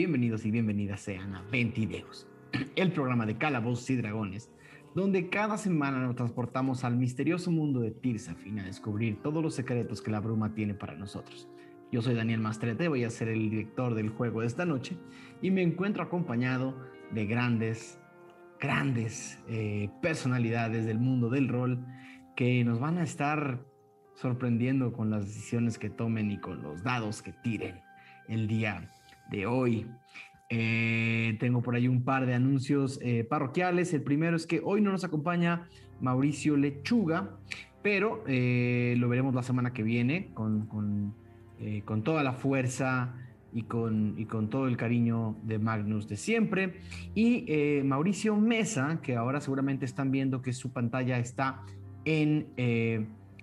Bienvenidos y bienvenidas sean a Ventideos, el programa de calabozos y dragones, donde cada semana nos transportamos al misterioso mundo de Tirsafin a descubrir todos los secretos que la bruma tiene para nosotros. Yo soy Daniel Mastrete, voy a ser el director del juego de esta noche y me encuentro acompañado de grandes, grandes eh, personalidades del mundo del rol que nos van a estar sorprendiendo con las decisiones que tomen y con los dados que tiren el día de hoy. Eh, tengo por ahí un par de anuncios eh, parroquiales. El primero es que hoy no nos acompaña Mauricio Lechuga, pero eh, lo veremos la semana que viene con, con, con toda la fuerza y con, y con, todo el cariño de Magnus de siempre. Y Mauricio Mesa, que ahora seguramente están viendo que su pantalla está en...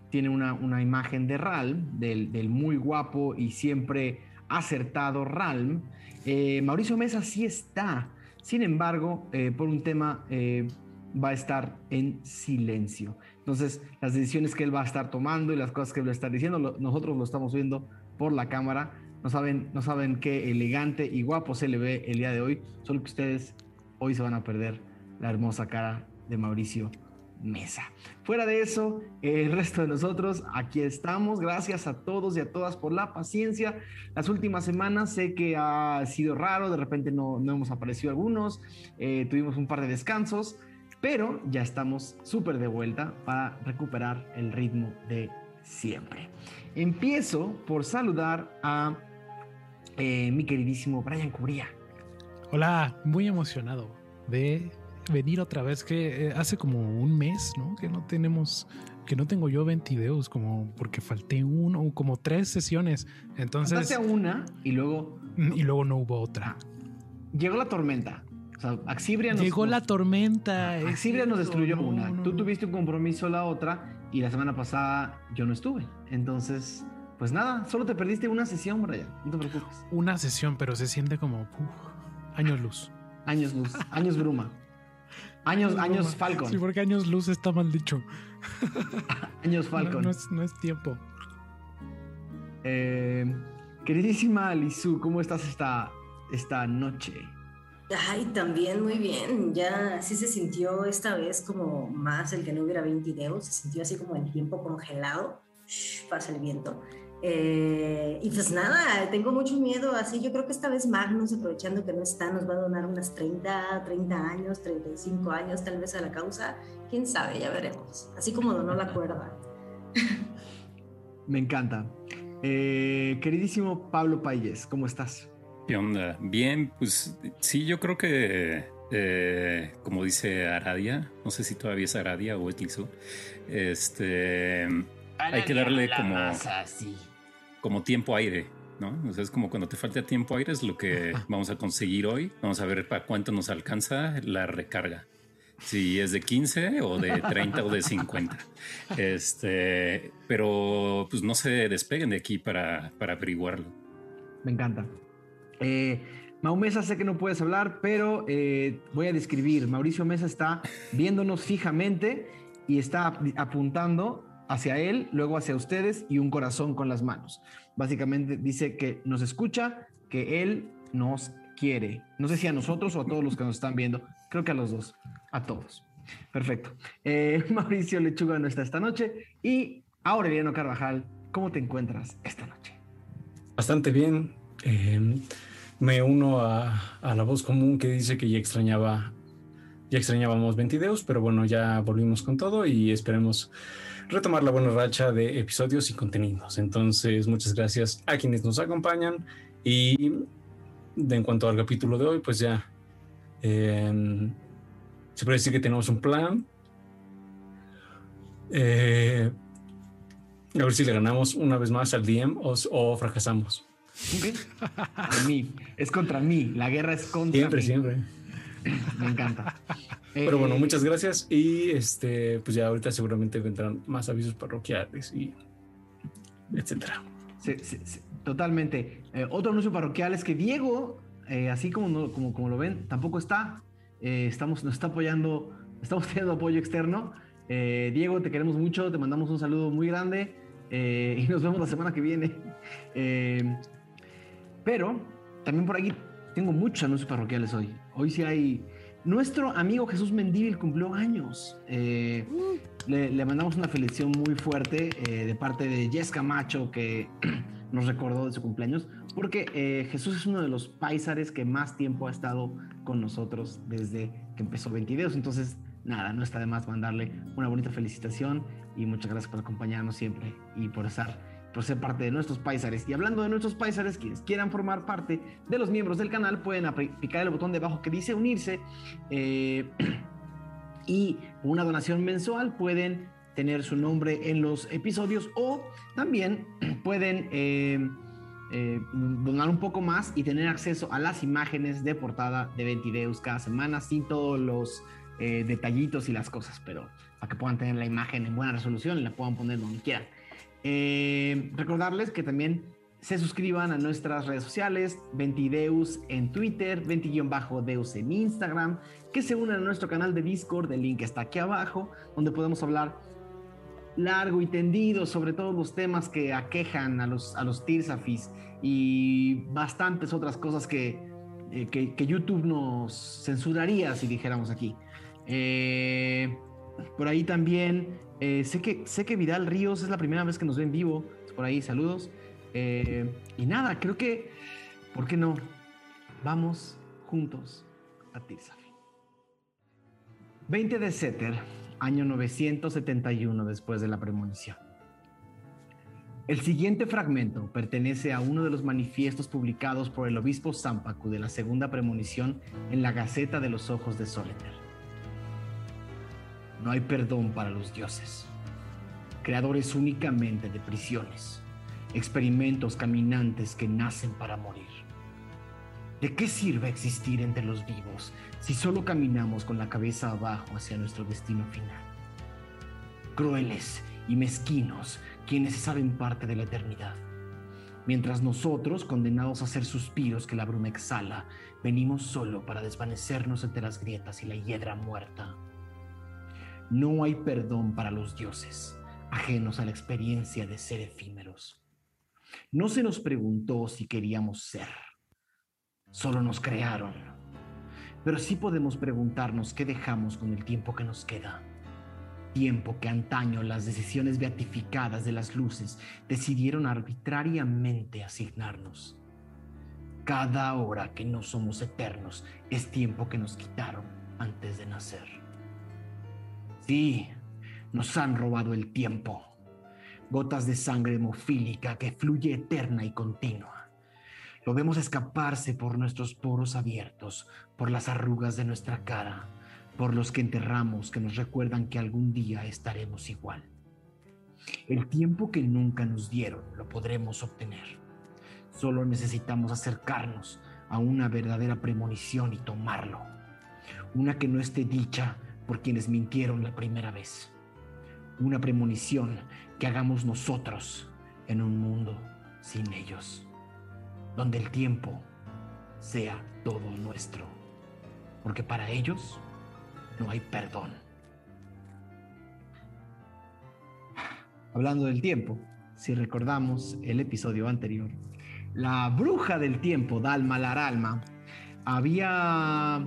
tiene una, una, imagen de Ral, del, del muy guapo y siempre acertado Ralm. Eh, Mauricio Mesa sí está, sin embargo, eh, por un tema eh, va a estar en silencio. Entonces, las decisiones que él va a estar tomando y las cosas que él va a estar diciendo, nosotros lo estamos viendo por la cámara. No saben, no saben qué elegante y guapo se le ve el día de hoy, solo que ustedes hoy se van a perder la hermosa cara de Mauricio mesa. Fuera de eso, el resto de nosotros aquí estamos. Gracias a todos y a todas por la paciencia. Las últimas semanas sé que ha sido raro, de repente no, no hemos aparecido algunos, eh, tuvimos un par de descansos, pero ya estamos súper de vuelta para recuperar el ritmo de siempre. Empiezo por saludar a eh, mi queridísimo Brian Cubría. Hola, muy emocionado de venir otra vez, que eh, hace como un mes, ¿no? Que no tenemos, que no tengo yo 20 videos, como porque falté uno, como tres sesiones. Entonces. Faltaste una y luego. Y luego no hubo otra. Llegó la tormenta. O sea, Axibria nos, Llegó la tormenta. Axibria nos destruyó una. Tú tuviste un compromiso la otra y la semana pasada yo no estuve. Entonces, pues nada, solo te perdiste una sesión, Brian. No te preocupes. Una sesión, pero se siente como años luz. Años luz, años bruma. Años, años Falcon. Sí, porque años luz está mal dicho. años Falcon. No, es, tiempo. Eh, queridísima Lizu, ¿cómo estás esta, esta noche? Ay, también muy bien. Ya sí se sintió esta vez como más el que no hubiera 20 videos. Se sintió así como el tiempo congelado. pasa el viento. Eh, y pues nada, tengo mucho miedo, así yo creo que esta vez Magnus, aprovechando que no está, nos va a donar unas 30, 30 años, 35 años tal vez a la causa, quién sabe, ya veremos, así como donó la cuerda. Me encanta. Eh, queridísimo Pablo Payes, ¿cómo estás? ¿Qué onda? Bien, pues sí, yo creo que eh, como dice Aradia, no sé si todavía es Aradia o es Lizu, este hay que darle como, como tiempo aire, ¿no? O sea, es como cuando te falta tiempo aire es lo que vamos a conseguir hoy. Vamos a ver para cuánto nos alcanza la recarga. Si es de 15 o de 30 o de 50. Este, pero pues no se despeguen de aquí para, para averiguarlo. Me encanta. Eh, Mau Mesa, sé que no puedes hablar, pero eh, voy a describir. Mauricio Mesa está viéndonos fijamente y está apuntando hacia él, luego hacia ustedes y un corazón con las manos. Básicamente dice que nos escucha, que él nos quiere. No sé si a nosotros o a todos los que nos están viendo. Creo que a los dos, a todos. Perfecto. Eh, Mauricio Lechuga no está esta noche y Aureliano Carvajal, ¿cómo te encuentras esta noche? Bastante bien. Eh, me uno a, a, la voz común que dice que ya extrañaba, ya extrañábamos 20 pero bueno, ya volvimos con todo y esperemos retomar la buena racha de episodios y contenidos. Entonces, muchas gracias a quienes nos acompañan y de, en cuanto al capítulo de hoy, pues ya em, se puede decir que tenemos un plan. Eh, a ver si le ganamos una vez más al DM o, fracasamos. mí, es contra mí. La guerra es contra siempre, Siempre, siempre. Me encanta. Pero bueno, eh, muchas gracias y este, pues ya ahorita seguramente vendrán más avisos parroquiales y etcétera. Sí, sí, totalmente. Eh, otro anuncio parroquial es que Diego, eh, así como, como, como lo ven, tampoco está. estamos, nos está apoyando, estamos teniendo apoyo externo. Diego, te queremos mucho, te mandamos un saludo muy grande y nos vemos la semana que viene. pero también por aquí tengo muchos anuncios parroquiales hoy. Hoy sí hay... Nuestro amigo Jesús Mendívil cumplió años. Eh, le, mandamos una felicitación muy fuerte eh, de parte de Jessica Macho que nos recordó de su cumpleaños, porque eh, Jesús es uno de los paisares que más tiempo ha estado con nosotros desde que empezó 22. Entonces, nada, no está de más mandarle una bonita felicitación y muchas gracias por acompañarnos siempre y por estar por ser parte de nuestros paisares. Y hablando de nuestros paisares, quienes quieran formar parte de los miembros del canal, pueden picar el botón de abajo que dice unirse eh, y una donación mensual pueden tener su nombre en los episodios o también pueden eh, eh, donar un poco más y tener acceso a las imágenes de portada de Ventideus cada semana sin todos los detallitos y las cosas, pero para que puedan tener la imagen en buena resolución y la puedan poner donde quieran. Eh, recordarles que también se suscriban a nuestras redes sociales, Ventideus en Twitter, Venti-Deus en Instagram, que se unan a nuestro canal de Discord, el link está aquí abajo, donde podemos hablar largo y tendido sobre todos los temas que aquejan a los, a los Tirsafis y bastantes otras cosas que, eh, que, YouTube nos censuraría si dijéramos aquí. Eh, por ahí también eh, sé, que, sé que Vidal Ríos es la primera vez que nos ve en vivo. Por ahí, saludos. Eh, y nada, creo que, ¿por qué no? Vamos juntos a Tirsafi. 20 de Seter, año 971 después de la premonición. El siguiente fragmento pertenece a uno de los manifiestos publicados por el obispo Zampacu de la segunda premonición en la Gaceta de los Ojos de Soleter. No hay perdón para los dioses, creadores únicamente de prisiones, experimentos caminantes que nacen para morir. ¿De qué sirve existir entre los vivos si solo caminamos con la cabeza abajo hacia nuestro destino final? Crueles y mezquinos quienes saben parte de la eternidad. Mientras nosotros, condenados a ser suspiros que la bruma exhala, venimos solo para desvanecernos entre las grietas y la hiedra muerta. No hay perdón para los dioses, ajenos a la experiencia de ser efímeros. No se nos preguntó si queríamos ser, solo nos crearon. Pero sí podemos preguntarnos qué dejamos con el tiempo que nos queda. Tiempo que antaño las decisiones beatificadas de las luces decidieron arbitrariamente asignarnos. Cada hora que no somos eternos es tiempo que nos quitaron antes de nacer. Sí, nos han robado el tiempo. Gotas de sangre hemofílica que fluye eterna y continua. Lo vemos escaparse por nuestros poros abiertos, por las arrugas de nuestra cara, por los que enterramos que nos recuerdan que algún día estaremos igual. El tiempo que nunca nos dieron lo podremos obtener. Solo necesitamos acercarnos a una verdadera premonición y tomarlo. Una que no esté dicha por quienes mintieron la primera vez. Una premonición que hagamos nosotros en un mundo sin ellos, donde el tiempo sea todo nuestro, porque para ellos no hay perdón. Hablando del tiempo, si recordamos el episodio anterior, la bruja del tiempo, Dalma Laralma, había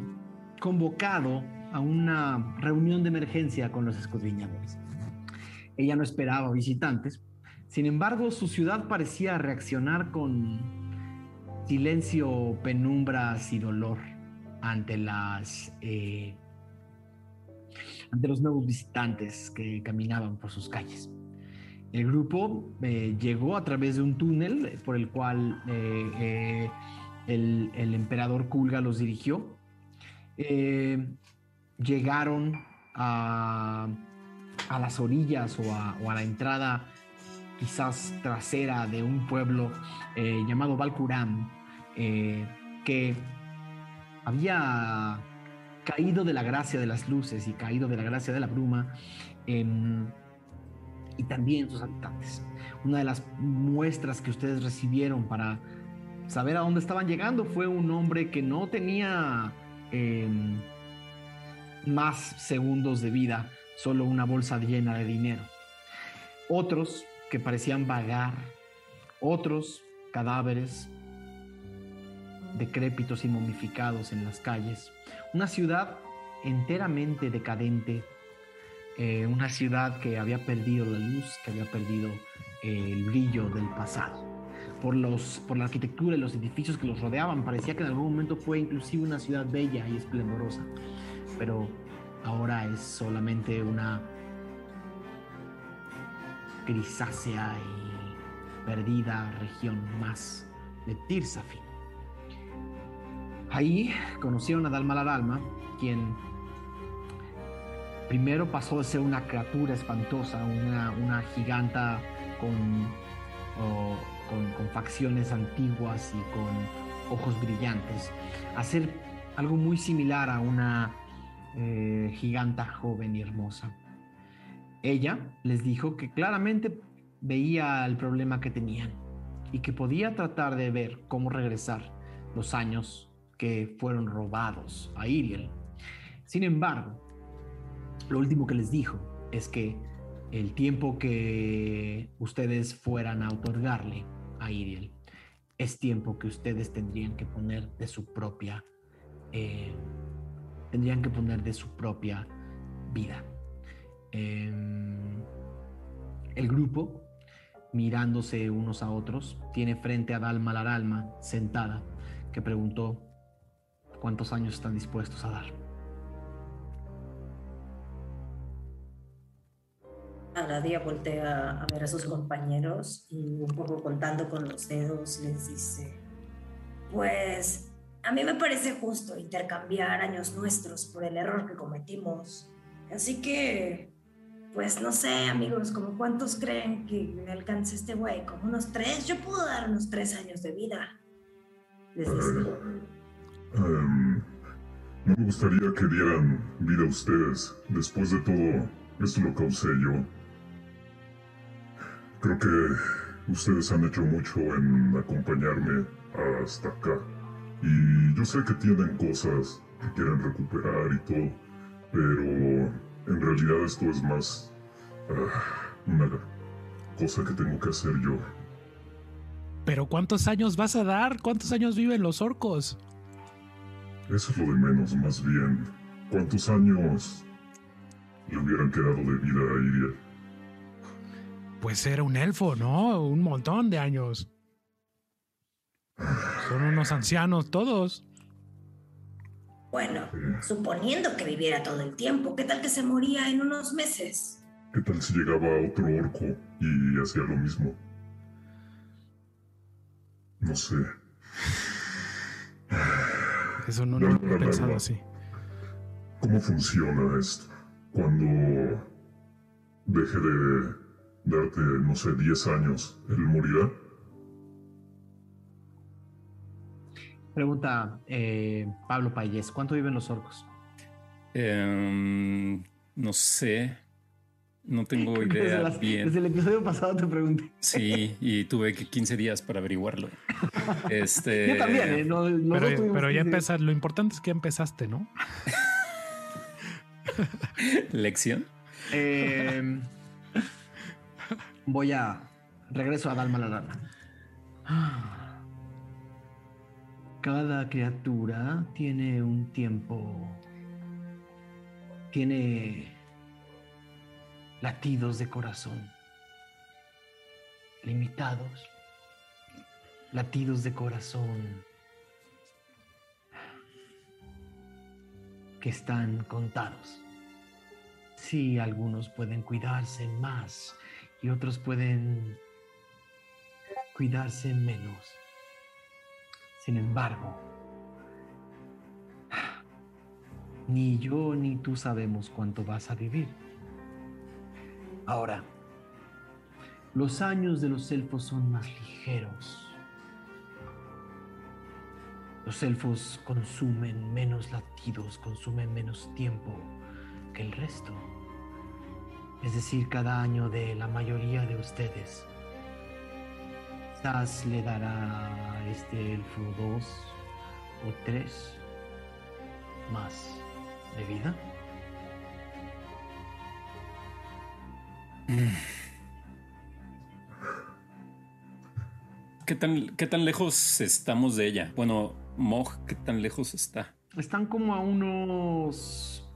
convocado a una reunión de emergencia con los escudriñadores. Ella no esperaba visitantes, sin embargo su ciudad parecía reaccionar con silencio, penumbras y dolor ante las eh, ante los nuevos visitantes que caminaban por sus calles. El grupo eh, llegó a través de un túnel por el cual eh, el, el, emperador Kulga los dirigió llegaron a, las orillas o a, la entrada quizás trasera de un pueblo eh, llamado Valcuram, eh, que había caído de la gracia de las luces y caído de la gracia de la bruma, em, y también sus habitantes. Una de las muestras que ustedes recibieron para saber a dónde estaban llegando fue un hombre que no tenía em, más segundos de vida, solo una bolsa llena de dinero. Otros que parecían vagar, otros cadáveres, decrépitos y momificados en las calles. Una ciudad enteramente decadente, eh, una ciudad que había perdido la luz, que había perdido eh, el brillo del pasado. Por, los, por la arquitectura y los edificios que los rodeaban, parecía que en algún momento fue inclusive una ciudad bella y esplendorosa, pero ahora es solamente una grisácea y perdida región más de Tirsafin. Ahí conocieron a Dalma la Dalma, quien primero pasó de ser una criatura espantosa, una, giganta con, con, facciones antiguas y con ojos brillantes, a ser algo muy similar a una eh, giganta joven y hermosa. Ella les dijo que claramente veía el problema que tenían y que podía tratar de ver cómo regresar los años que fueron robados a Iriel. Sin embargo, lo último que les dijo es que el tiempo que ustedes fueran a otorgarle a Iriel es tiempo que ustedes tendrían que poner de su propia eh, tendrían que poner de su propia vida. Em, el grupo, mirándose unos a otros, tiene frente a Dalma Laralma, sentada, que preguntó cuántos años están dispuestos a dar. Aradia voltea a ver a sus compañeros y un poco contando con los dedos les dice, pues a mí me parece justo intercambiar años nuestros por el error que cometimos. Así que pues no sé, amigos, como cuántos creen que me alcance este güey, como unos tres, yo puedo dar unos tres años de vida. Les em, no me gustaría que dieran vida a ustedes. Después de todo, esto lo causé yo. Creo que ustedes han hecho mucho en acompañarme hasta acá. Y yo sé que tienen cosas que quieren recuperar y todo, pero en realidad esto es más ah, una cosa que tengo que hacer yo. Pero ¿cuántos años vas a dar? ¿Cuántos años viven los orcos? Eso es lo de menos, más bien. ¿Cuántos años le hubieran quedado de vida a Iriel? Pues era un elfo, ¿no? Un montón de años. Son unos ancianos todos. Bueno, suponiendo que viviera todo el tiempo, ¿qué tal que se moría en unos meses? ¿Qué tal si llegaba otro orco y hacía lo mismo? No sé. Eso no, lo he pensado así. ¿Cómo funciona esto? Cuando deje de darte, no sé, 10 años, ¿él morirá? Pregunta eh, Pablo Payés, ¿cuánto viven los orcos? Em, no sé. No tengo idea bien. Desde el episodio pasado te pregunté. Sí, y tuve que 15 días para averiguarlo. Este, Yo también, ¿eh? pero, ya empezaste. Lo importante es que empezaste, ¿no? ¿Lección? Em, voy a. Regreso a Dalma la Lana. Cada criatura tiene un tiempo, tiene latidos de corazón limitados, latidos de corazón que están contados. Sí, algunos pueden cuidarse más y otros pueden cuidarse menos. Sin embargo, ni yo ni tú sabemos cuánto vas a vivir. Ahora, los años de los elfos son más ligeros. Los elfos consumen menos latidos, consumen menos tiempo que el resto. Es decir, cada año de la mayoría de ustedes Quizás le dará a este elfo dos o tres más de vida. ¿Qué tan, ¿Qué tan lejos estamos de ella? Bueno, Moj, ¿qué tan lejos está? Están como a unos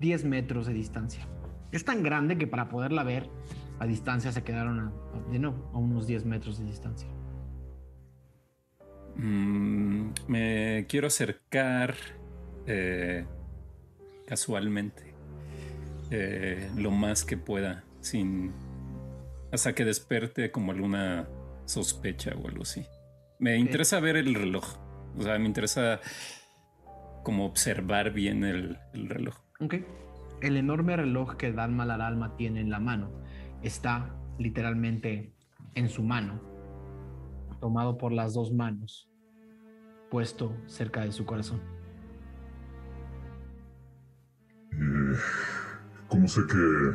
10 metros de distancia. Es tan grande que para poderla ver a distancia se quedaron a, de nuevo, a unos 10 metros de distancia. Mm, me quiero acercar eh, casualmente eh, lo más que pueda, sin hasta que desperte como alguna sospecha o algo así. Me interesa ver el reloj. O sea, me interesa como observar bien el, reloj. Ok. El enorme reloj que Dalma Alma tiene en la mano está literalmente en su mano, tomado por las dos manos, puesto cerca de su corazón. Eh, ¿Cómo sé que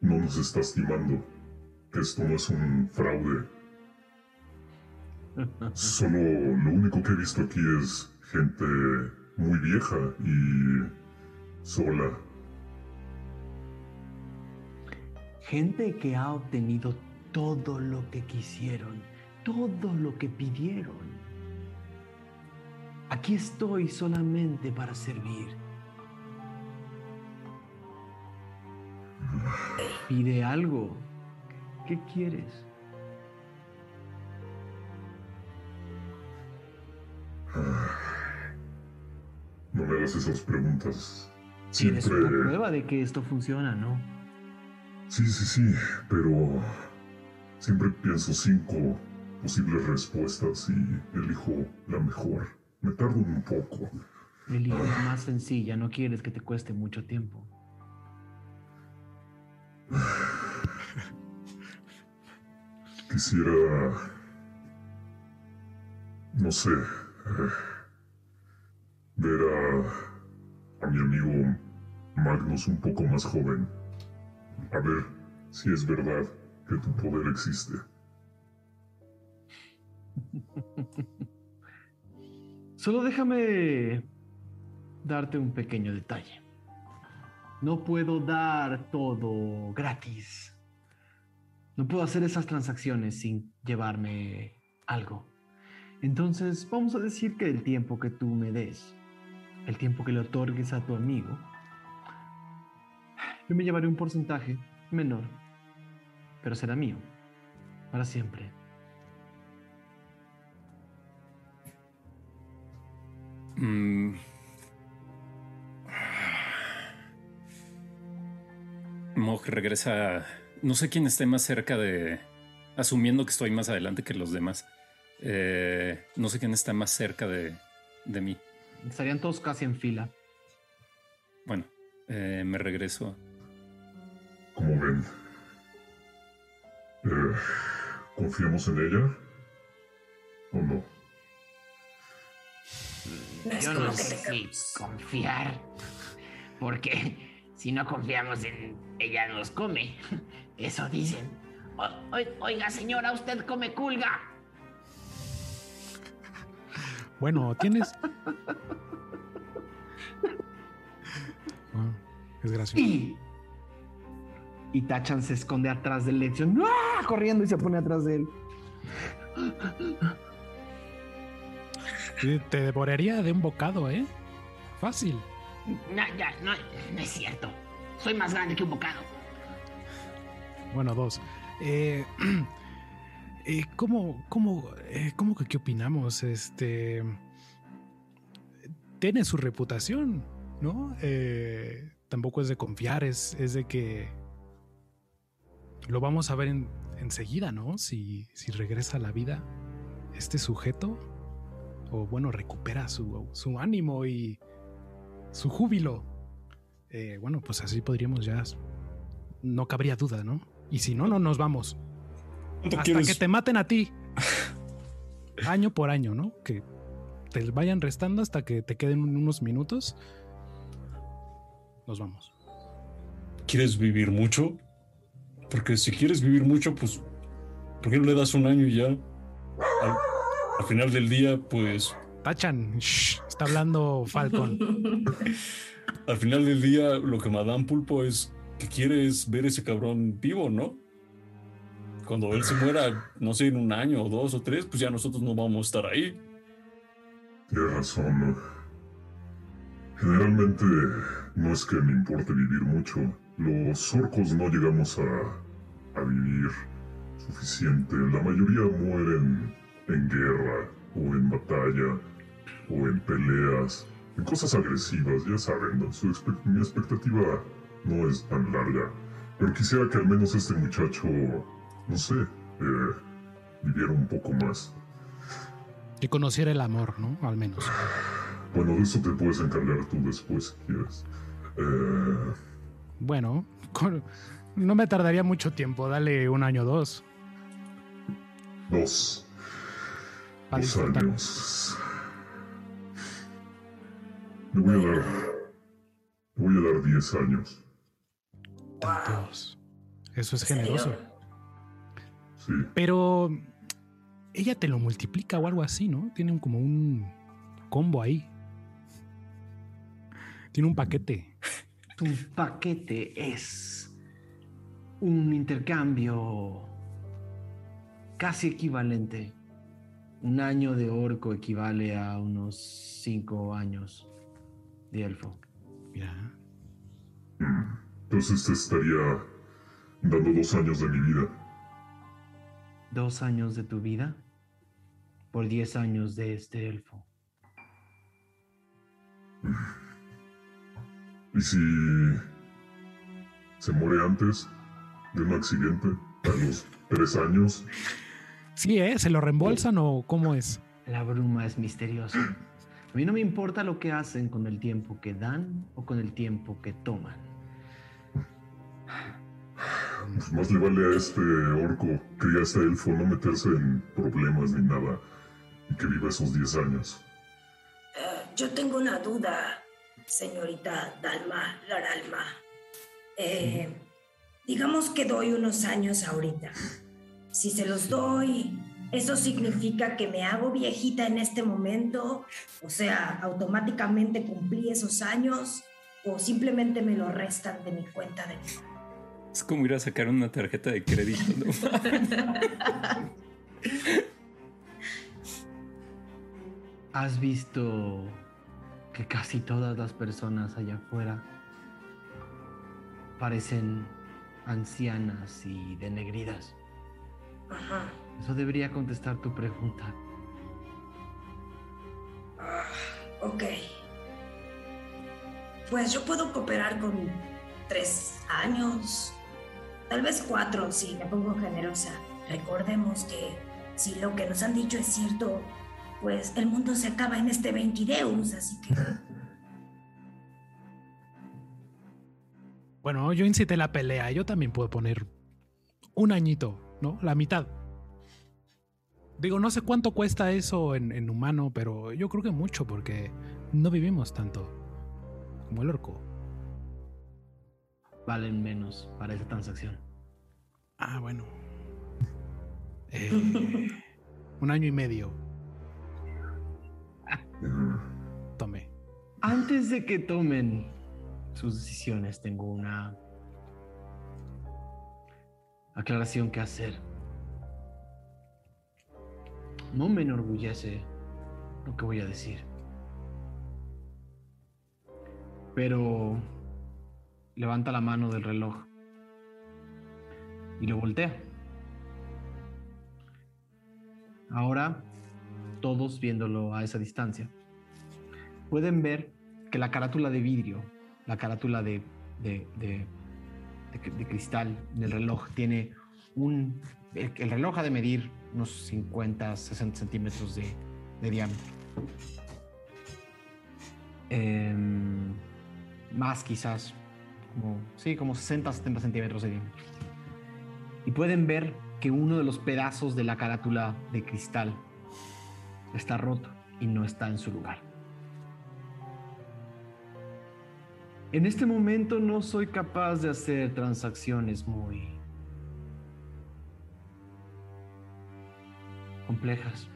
no nos estás timando? Que esto no es un fraude. Solo lo único que he visto aquí es gente muy vieja y sola. Gente que ha obtenido todo lo que quisieron, todo lo que pidieron. Aquí estoy solamente para servir. Pide algo. ¿Qué quieres? No me hagas esas preguntas. Siempre... Tienes una prueba de que esto funciona, ¿no? Sí, sí, sí, pero siempre pienso cinco posibles respuestas y elijo la mejor. Me tardo un poco. Elige la más sencilla, no quieres que te cueste mucho tiempo. Quisiera... No sé. Eh, ver a, a mi amigo Magnus un poco más joven. A ver si es verdad que tu poder existe. Solo déjame darte un pequeño detalle. No puedo dar todo gratis. No puedo hacer esas transacciones sin llevarme algo. Entonces, vamos a decir que el tiempo que tú me des, el tiempo que le otorgues a tu amigo, yo me llevaré un porcentaje menor, pero será mío, para siempre. Mm. Mog regresa. No sé quién esté más cerca de. Asumiendo que estoy más adelante que los demás. Eh, no sé quién está más cerca de, de, mí. Estarían todos casi en fila. Bueno, eh, me regreso. Como ven, eh, ¿confiamos en ella o no? Yo no sé si confiar, porque si no confiamos en ella nos come. Eso dicen. oiga, señora, usted come culga. Bueno, tienes. es gracioso. Y, Tachan se esconde atrás del lección, ¡Ah! corriendo y se pone atrás de él. Te devoraría de un bocado, ¿eh? Fácil. No, ya, no, no es cierto. Soy más grande que un bocado. Bueno, dos. Eh, Eh, ¿Cómo, cómo, eh, cómo que qué opinamos? Este. Tiene su reputación, ¿no? Eh, tampoco es de confiar, es, es de que. Lo vamos a ver enseguida, ¿no? Si, si regresa a la vida este sujeto, o bueno, recupera su, su ánimo y su júbilo. bueno, pues así podríamos ya. No cabría duda, ¿no? Y si no, no nos vamos. Hasta que te maten a ti. año por año, ¿no? Que te vayan restando hasta que te queden unos minutos. Nos vamos. ¿Quieres vivir mucho? Porque si quieres vivir mucho, pues, ¿por qué no le das un año y ya? Al, final del día, pues... Tachan, está hablando Falcon. al final del día, lo que Madame Pulpo es que quiere es ver ese cabrón vivo, ¿no? Cuando él se muera, no sé, en un año o dos o tres, pues ya nosotros no vamos a estar ahí. Tienes razón. Generalmente no es que me importe vivir mucho. Los orcos no llegamos a, a vivir suficiente. La mayoría mueren en guerra o en batalla o en peleas, en cosas agresivas, ya saben. Su mi expectativa no es tan larga. Pero quisiera que al menos este muchacho, no sé, eh, viviera un poco más. Que conociera el amor, ¿no? Al menos. Bueno, de eso te puedes encargar tú después, si quieres. Eh... Bueno, no me tardaría mucho tiempo. Dale un año o dos. Dos. dos años. Le voy a dar. Le voy a dar diez años. Tantos. Eso es generoso. Sí. Pero ella te lo multiplica o algo así, ¿no? Tiene como un combo ahí. Tiene un paquete. Tu paquete es un intercambio casi equivalente. Un año de orco equivale a unos cinco años de elfo. Mira. Entonces te estaría dando dos años de mi vida. ¿Dos años de tu vida? Por diez años de este elfo. ¿Y si se muere antes de un accidente a los tres años? Sí, ¿eh? ¿Se lo reembolsan o cómo es? La bruma es misteriosa. A mí no me importa lo que hacen con el tiempo que dan o con el tiempo que toman. Pues más le vale a este orco que a este elfo no meterse en problemas ni nada y que viva esos 10 años. Eh, yo tengo una duda, señorita Dalma Laralma. Eh, digamos que doy unos años ahorita. Si se los doy, ¿eso significa que me hago viejita en este momento? O sea, automáticamente cumplí esos años o simplemente me lo restan de mi cuenta de Es como ir a sacar una tarjeta de crédito, ¿no? ¿Has visto que casi todas las personas allá afuera parecen ancianas y denegridas? Ajá. Eso debería contestar tu pregunta. Ah, ok. Pues yo puedo cooperar con tres años, tal vez cuatro si me pongo generosa. Recordemos que si lo que nos han dicho es cierto, pues el mundo se acaba en este 22, así que... Bueno, yo incité la pelea. Yo también puedo poner un añito, ¿no? La mitad. Digo, no sé cuánto cuesta eso en, en humano, pero yo creo que mucho porque no vivimos tanto como el orco. Valen menos para esa transacción. Ah, bueno. Eh, un año y medio. Tomé. Antes de que tomen sus decisiones, tengo una aclaración que hacer. No me enorgullece lo que voy a decir. Pero levanta la mano del reloj y lo voltea. Ahora, todos viéndolo a esa distancia, pueden ver que la carátula de vidrio, la carátula de, de, de, cristal del reloj tiene un... El, el reloj ha de medir unos 50, 60 centímetros de, de diámetro. Em, más quizás, como, sí, como 60, 70 centímetros de diámetro. Y pueden ver que uno de los pedazos de la carátula de cristal está roto y no está en su lugar. En este momento no soy capaz de hacer transacciones muy complejas.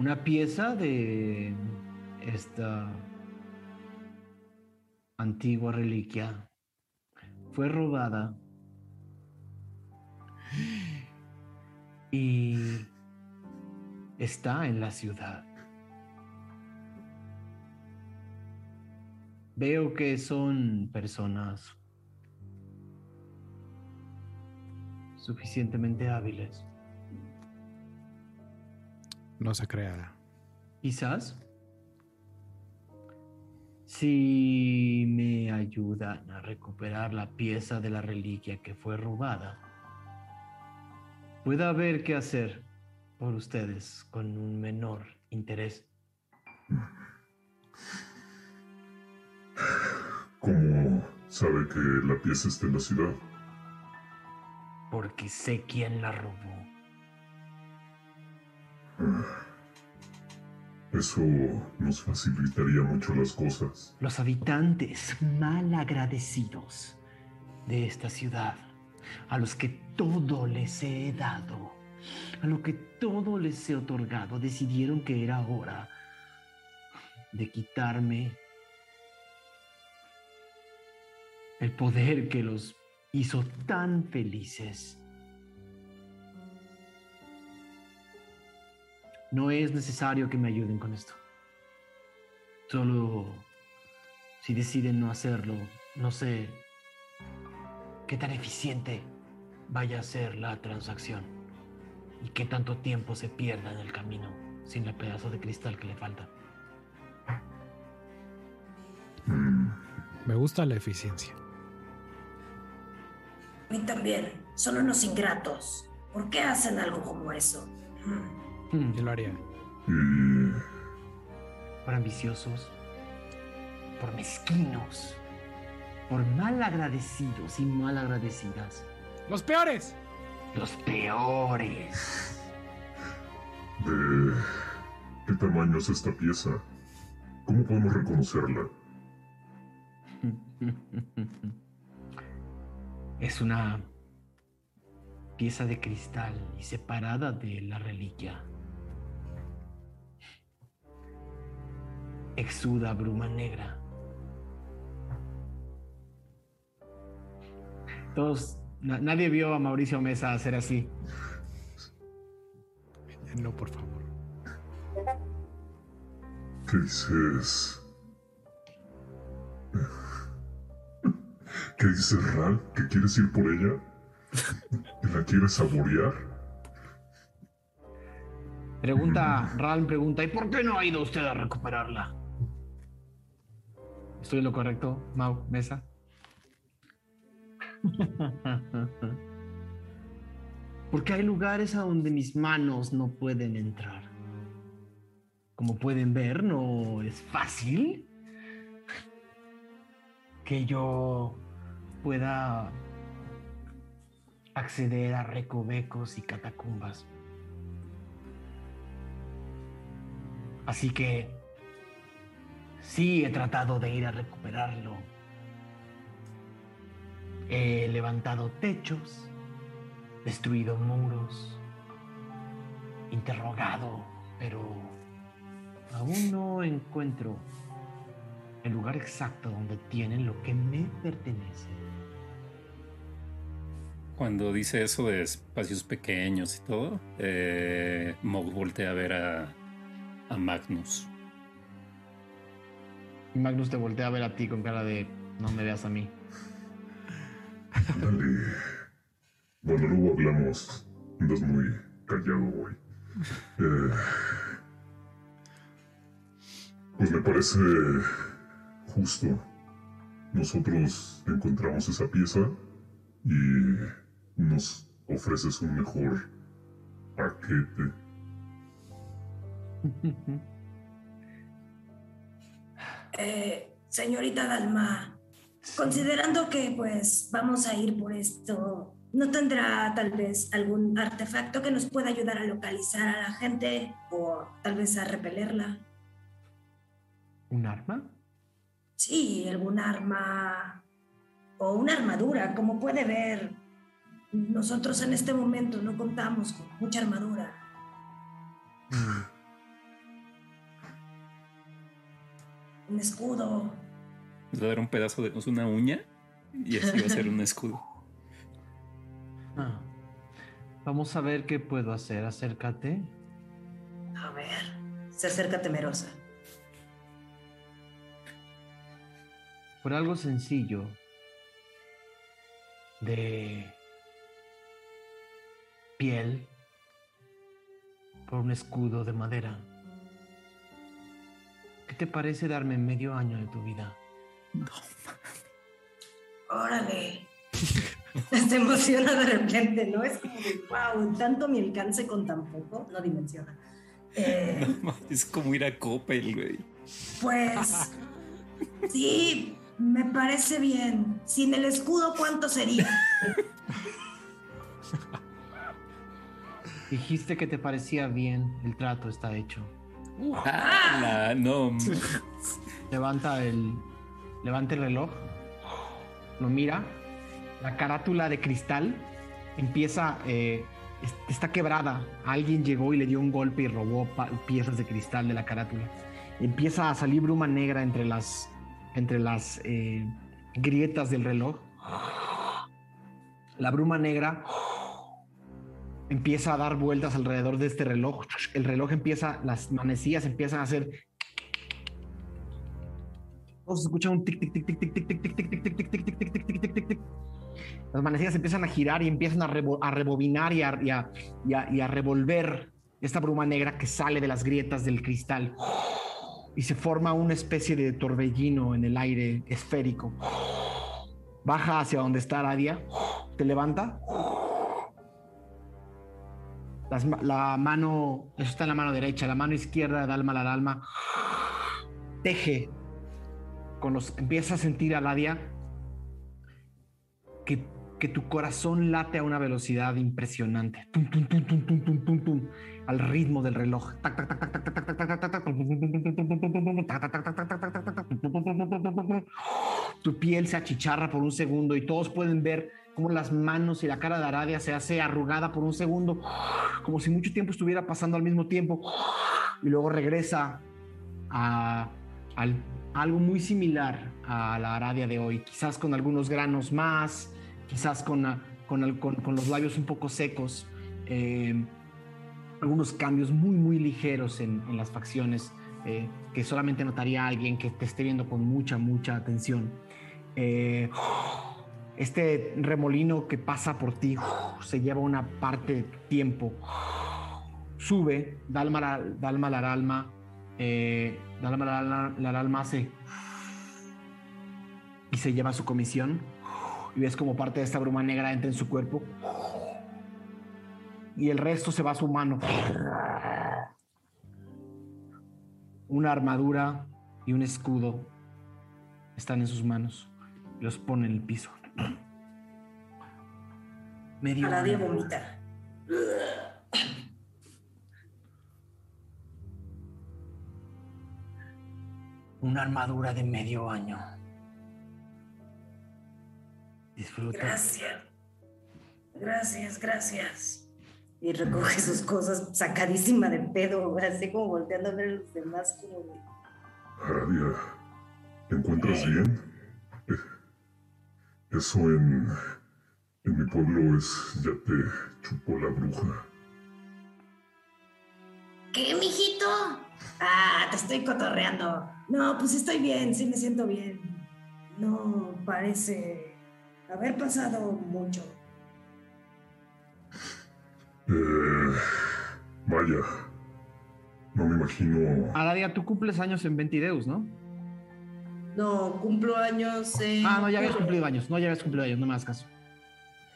Una pieza de esta antigua reliquia fue robada y está en la ciudad. Veo que son personas suficientemente hábiles. No se crea. Quizás si me ayudan a recuperar la pieza de la reliquia que fue robada, pueda ver qué hacer por ustedes con un menor interés. ¿Cómo sabe que la pieza está en la ciudad? Porque sé quién la robó. Eso nos facilitaría mucho las cosas. Los habitantes mal agradecidos de esta ciudad, a los que todo les he dado, a lo que todo les he otorgado, decidieron que era hora de quitarme el poder que los hizo tan felices. No es necesario que me ayuden con esto. Solo si deciden no hacerlo, no sé qué tan eficiente vaya a ser la transacción y qué tanto tiempo se pierda en el camino sin el pedazo de cristal que le falta. Me gusta la eficiencia. A mí también. Son unos ingratos. ¿Por qué hacen algo como eso? Hmm. Yo lo haría. Por ambiciosos, por mezquinos, por mal agradecidos y mal agradecidas. ¡Los peores! Los peores. ¿De qué tamaño es esta pieza? ¿Cómo podemos reconocerla? Es una pieza de cristal y separada de la reliquia. Exuda bruma negra. Todos, na- nadie vio a Mauricio Mesa hacer así. No, por favor. ¿Qué dices? ¿Qué dices, Ral? ¿Que quieres ir por ella? ¿Que la quieres saborear? Pregunta, Ral pregunta, ¿y por qué no ha ido usted a recuperarla? ¿Estoy en lo correcto, Mau, Mesa? Porque hay lugares a donde mis manos no pueden entrar. Como pueden ver, no es fácil que yo pueda acceder a recovecos y catacumbas. Así que sí he tratado de ir a recuperarlo. He levantado techos, destruido muros, interrogado, pero aún no encuentro el lugar exacto donde tienen lo que me pertenece. Cuando dice eso de espacios pequeños y todo, eh, Mog voltea a ver a, a Magnus. Y Magnus te voltea a ver a ti con cara de no me veas a mí. Dale. Bueno, luego hablamos. Andas muy callado hoy. Eh, pues me parece justo. Nosotros encontramos esa pieza y nos ofreces un mejor paquete. Eh, señorita Dalma, considerando que pues vamos a ir por esto, ¿no tendrá tal vez algún artefacto que nos pueda ayudar a localizar a la gente o tal vez a repelerla? ¿Un arma? Sí, algún arma o una armadura, como puede ver. Nosotros en este momento no contamos con mucha armadura. Un escudo. Les va a dar un pedazo de una uña y así va a ser un escudo. Ah. Vamos a ver qué puedo hacer. Acércate. A ver, se acerca temerosa. Por algo sencillo de piel, por un escudo de madera. ¿Qué te parece darme medio año de tu vida? No, Órale. Se emociona de repente, ¿no? Es como de, wow, tanto mi alcance con tan poco, no dimensiona. Eh, no, es como ir a Coppel, güey. pues, sí, me parece bien. Sin el escudo, ¿cuánto sería? Dijiste que te parecía bien, el trato está hecho. Ah, no. Levanta el, levanta el reloj, lo mira, la carátula de cristal empieza, eh, es- está quebrada. Alguien llegó y le dio un golpe y robó piezas de cristal de la carátula. Empieza a salir bruma negra entre las, entre las eh, grietas del reloj. La bruma negra empieza a dar vueltas alrededor de este reloj. El reloj empieza, las manecillas empiezan a hacer todos escuchan un tic tic tic tic tic tic tic. Las manecillas empiezan a girar y empiezan a, rebo- a rebobinar y a, revolver esta bruma negra que sale de las grietas del cristal y se forma una especie de torbellino en el aire esférico. Baja hacia donde está Aradia, te levanta. La mano, eso está en la mano derecha, la mano izquierda de Dalma la Dalma teje con los, empieza a sentir, a Aladia, que, que tu corazón late a una velocidad impresionante. Tum, tum, tum, al ritmo del reloj. Tu piel se achicharra por un segundo y todos pueden ver cómo las manos y la cara de Aradia se hace arrugada por un segundo, como si mucho tiempo estuviera pasando al mismo tiempo, y luego regresa a, al algo muy similar a la Aradia de hoy, quizás con algunos granos más, quizás con, la- con, con- con los labios un poco secos, eh, algunos cambios muy, muy ligeros en, en las facciones eh, que solamente notaría alguien que te esté viendo con mucha, mucha atención. Eh, este remolino que pasa por ti se lleva una parte de tiempo. Sube, Dalma, Dalma la alma, eh, Dalma la, la- la alma hace y se lleva su comisión. Y ves como parte de esta bruma negra entra en su cuerpo. Y el resto se va a su mano. Una armadura y un escudo están en sus manos. Los pone en el piso. Medio año. vomita. Una armadura de medio año. Disfruta. Gracias. Gracias, gracias. Y recoge sus cosas sacadísima de pedo, así como volteando a ver a los demás como de, Aradia, ¿te encuentras bien? Eso en, en mi pueblo es ya te chupó la bruja. ¿Qué, mijito? Ah, te estoy cotorreando. No, pues estoy bien, sí me siento bien. No parece haber pasado mucho. Eh, vaya, no me imagino. Aradia, tú cumples años en Ventideus, ¿no? No, cumplo años en... Ah, no, ya habías cumplido años. No, ya habías cumplido años, no me hagas caso.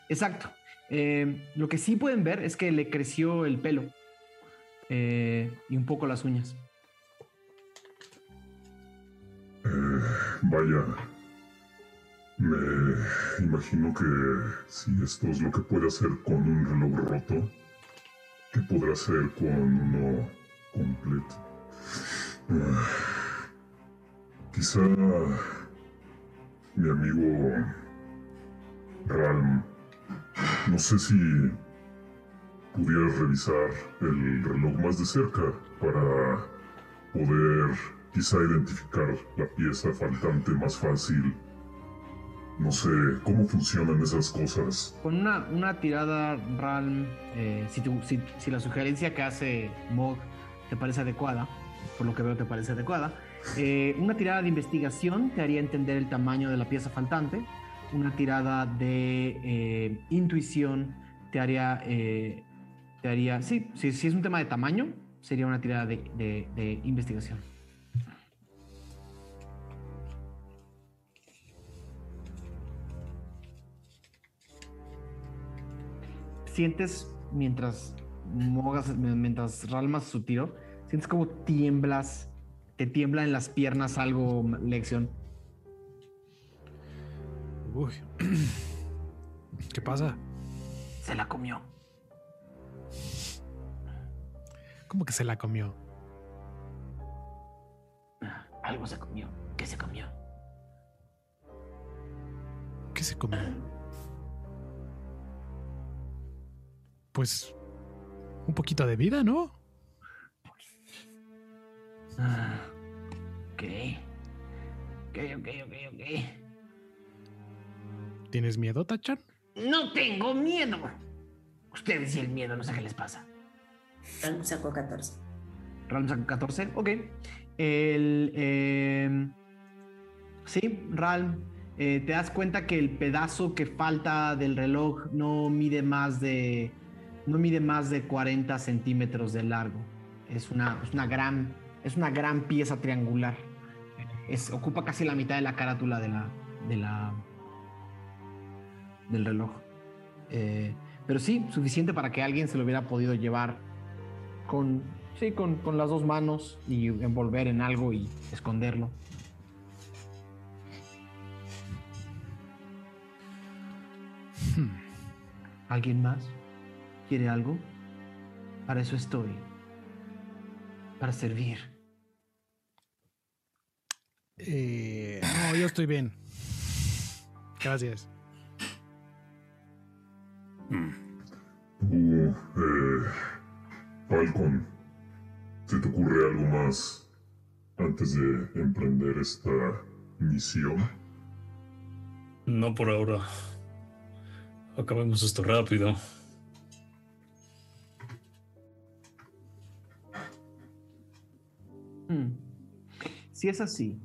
Exacto. Eh, lo que sí pueden ver es que le creció el pelo eh, y un poco las uñas. Eh, vaya, me imagino que si esto es lo que puede hacer con un reloj roto, ¿qué podrá hacer con uno completo? Ah, quizá mi amigo Ralm, no sé si pudieras revisar el reloj más de cerca para poder quizá identificar la pieza faltante más fácil. No sé cómo funcionan esas cosas. Con una, una tirada Ralm, eh, si, tu- si- si la sugerencia que hace Mog te parece adecuada, por lo que veo te parece adecuada. Eh, una tirada de investigación te haría entender el tamaño de la pieza faltante. Una tirada de eh, intuición te haría, eh, te haría, sí, si es un tema de tamaño, sería una tirada de, de investigación. Sientes mientras mogas, mientras ralmas su tiro, sientes como tiemblas te tiembla en las piernas algo, lección. Uy. ¿Qué pasa? Se la comió. ¿Cómo que se la comió? Algo se comió. ¿Qué se comió? ¿Qué se comió? Pues un poquito de vida, ¿no? Ah, ok. Ok, ok, ok, ok. ¿Tienes miedo, Tachan? No tengo miedo. Ustedes y el miedo, no sé qué les pasa. Ralm sacó 14. Ralm sacó 14, ok. El. Eh, sí, Ralm. Eh, te das cuenta que el pedazo que falta del reloj no mide más de. No mide más de 40 centímetros de largo. Es una, es una gran es una gran pieza triangular. Es, ocupa casi la mitad de la carátula de la, de la, del reloj. Eh, pero sí, suficiente para que alguien se lo hubiera podido llevar con, sí, con, con las dos manos y envolver en algo y esconderlo. Hmm. ¿Alguien más? ¿Quiere algo? Para eso estoy. Para servir. Eh, no, yo estoy bien. Gracias. Uh, eh, Falcon, ¿se te ocurre algo más antes de emprender esta misión? No por ahora. Acabemos esto rápido. Hmm. Si es así,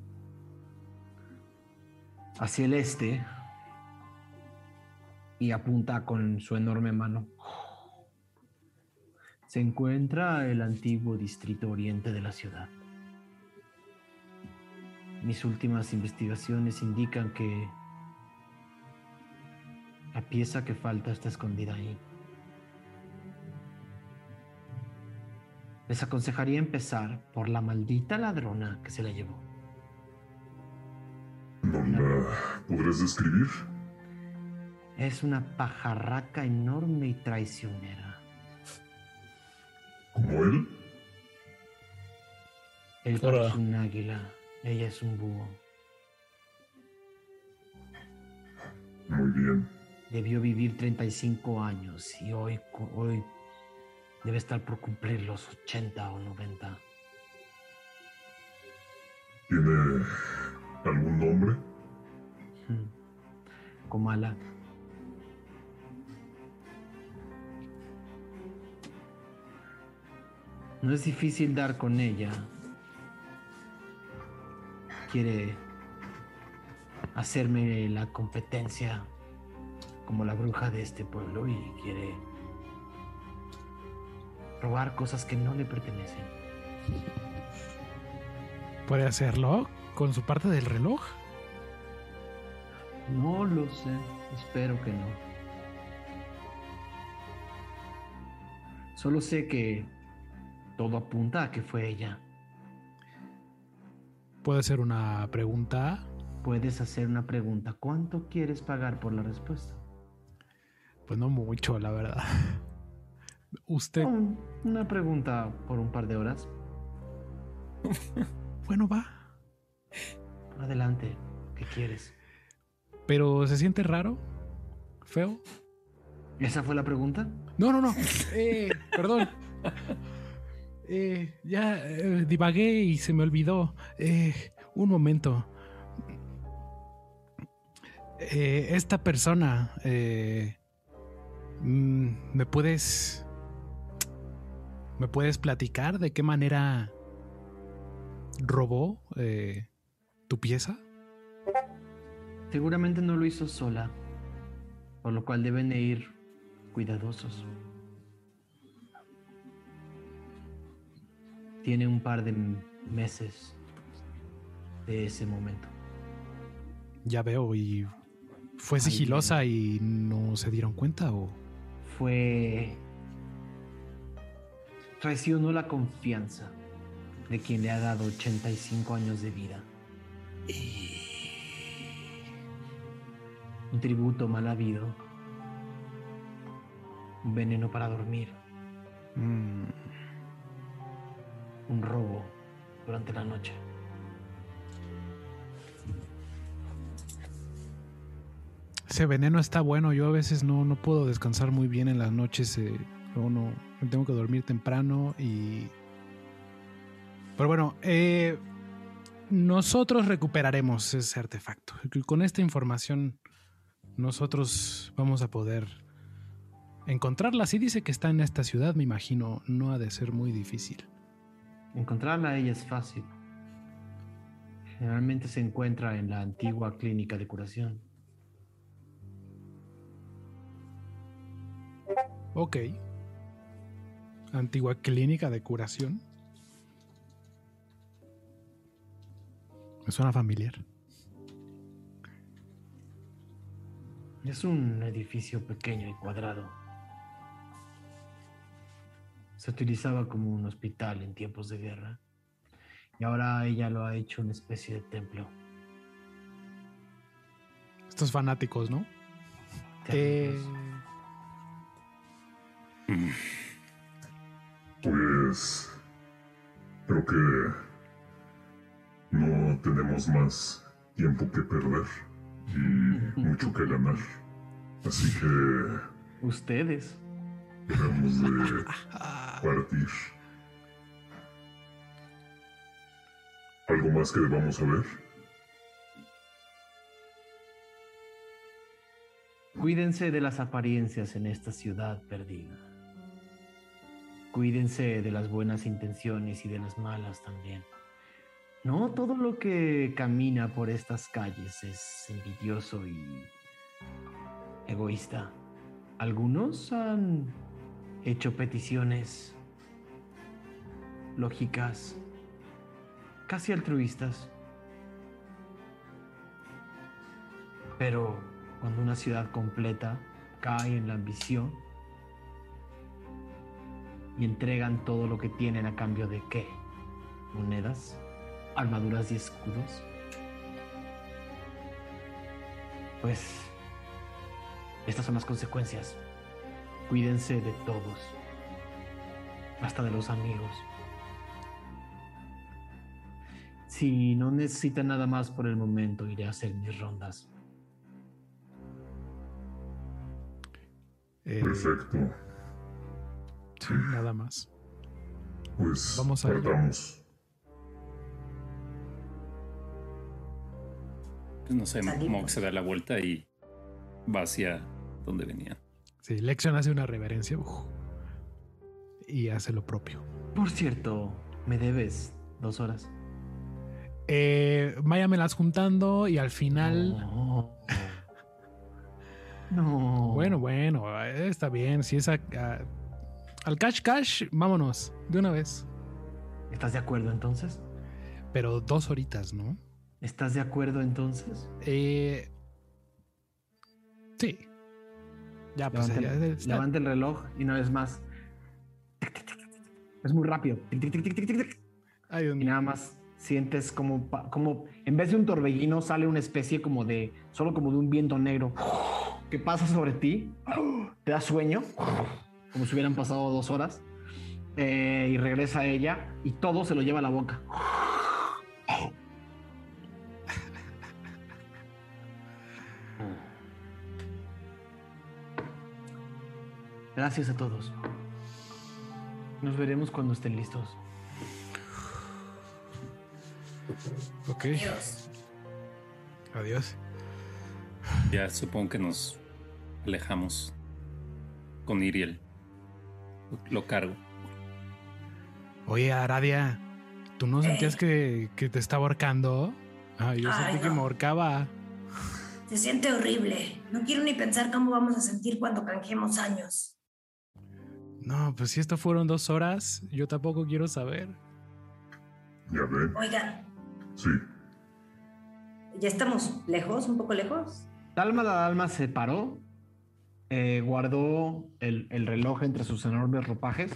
hacia el este y apunta con su enorme mano. Se encuentra el antiguo distrito oriente de la ciudad. Mis últimas investigaciones indican que la pieza que falta está escondida ahí. Les aconsejaría empezar por la maldita ladrona que se la llevó. ¿No la podrás describir? Es una pajarraca enorme y traicionera. ¿Como él? Él es un águila, ella es un búho. Muy bien. Debió vivir 35 años y hoy, hoy debe estar por cumplir los 80 o 90. ¿Tiene algún nombre? Hmm. Comala. No es difícil dar con ella. Quiere hacerme la competencia como la bruja de este pueblo y quiere robar cosas que no le pertenecen. ¿Puede hacerlo con su parte del reloj? No lo sé, espero que no. Solo sé que todo apunta a que fue ella. ¿Puede ser una pregunta? Puedes hacer una pregunta. ¿Cuánto quieres pagar por la respuesta? Pues no mucho, la verdad. Usted. una pregunta por un par de horas. bueno, va. Adelante. ¿Qué quieres? Pero se siente raro, feo. ¿Esa fue la pregunta? No, no, no. Eh, perdón. Eh, ya eh, divagué y se me olvidó. un momento. esta persona, mm, ¿me puedes ¿Me puedes platicar de qué manera robó eh, tu pieza? Seguramente no lo hizo sola, por lo cual deben de ir cuidadosos. Tiene un par de meses de ese momento. Ya veo, ¿y fue sigilosa y no se dieron cuenta o...? Fue... Traicionó la confianza de quien le ha dado 85 años de vida. Un tributo mal habido. Un veneno para dormir. Mm, Un robo durante la noche. ese veneno está bueno. Yo a veces no, no puedo descansar muy bien en las noches. eh, no, tengo que dormir temprano y... Pero bueno, eh, nosotros recuperaremos ese artefacto. Con esta información nosotros vamos a poder encontrarla. Si dice que está en esta ciudad, me imagino, no ha de ser muy difícil. Encontrarla a ella es fácil. Generalmente se encuentra en la antigua clínica de curación. Ok. Antigua clínica de curación. Me suena familiar. Es un edificio pequeño y cuadrado. Se utilizaba como un hospital en tiempos de guerra. Y ahora ella lo ha hecho una especie de templo. Estos fanáticos, ¿no? Eh, Mm. Pues creo que no tenemos más tiempo que perder y mucho que ganar. Así que Ustedes. debemos de partir. ¿Algo más que debamos saber? Cuídense de las apariencias en esta ciudad perdida. Cuídense de las buenas intenciones y de las malas también. No todo lo que camina por estas calles es envidioso y egoísta. Algunos han hecho peticiones lógicas, casi altruistas. Pero cuando una ciudad completa cae en la ambición y entregan todo lo que tienen a cambio de qué? Monedas, armaduras y escudos. Pues estas son las consecuencias. Cuídense de todos, hasta de los amigos. Si no necesitan nada más por el momento, iré a hacer mis rondas. Perfecto. Sí, nada más. Pues Vamos a partamos. Pues no sé, que se da la vuelta y va hacia donde venía. Sí, Lexion hace una reverencia uf, y hace lo propio. Por cierto, me debes dos horas. Eh, váyamelas juntando y al final. No. No. Bueno, bueno, eh, está bien. Si es a- a- al cash cash, vámonos de una vez. ¿Estás de acuerdo entonces? Pero dos horitas, ¿no? ¿Estás de acuerdo entonces? Eh, sí. Ya, pues Levanta, el- está- levanta el reloj y una vez más. Es muy rápido. Ay, Y nada más sientes como, como en vez de un torbellino sale una especie como de, solo como de un viento negro que pasa sobre ti, te da sueño, como si hubieran pasado dos horas, eh, y regresa ella y todo se lo lleva a la boca. Gracias a todos. Nos veremos cuando estén listos. Ok, adiós. Ya supongo que nos alejamos con Iriel. Lo, cargo. Oye, Aradia, ¿tú no sentías que, que te estaba ahorcando? Ah, yo Ay, sentí que me ahorcaba. Se siente horrible. No quiero ni pensar cómo vamos a sentir cuando canjeemos años. No, pues si esto fueron dos horas, yo tampoco quiero saber. Ya ven, Oigan, sí. ¿ya estamos lejos? ¿Un poco lejos? Dalma la Dalma se paró, eh, guardó el, el reloj entre sus enormes ropajes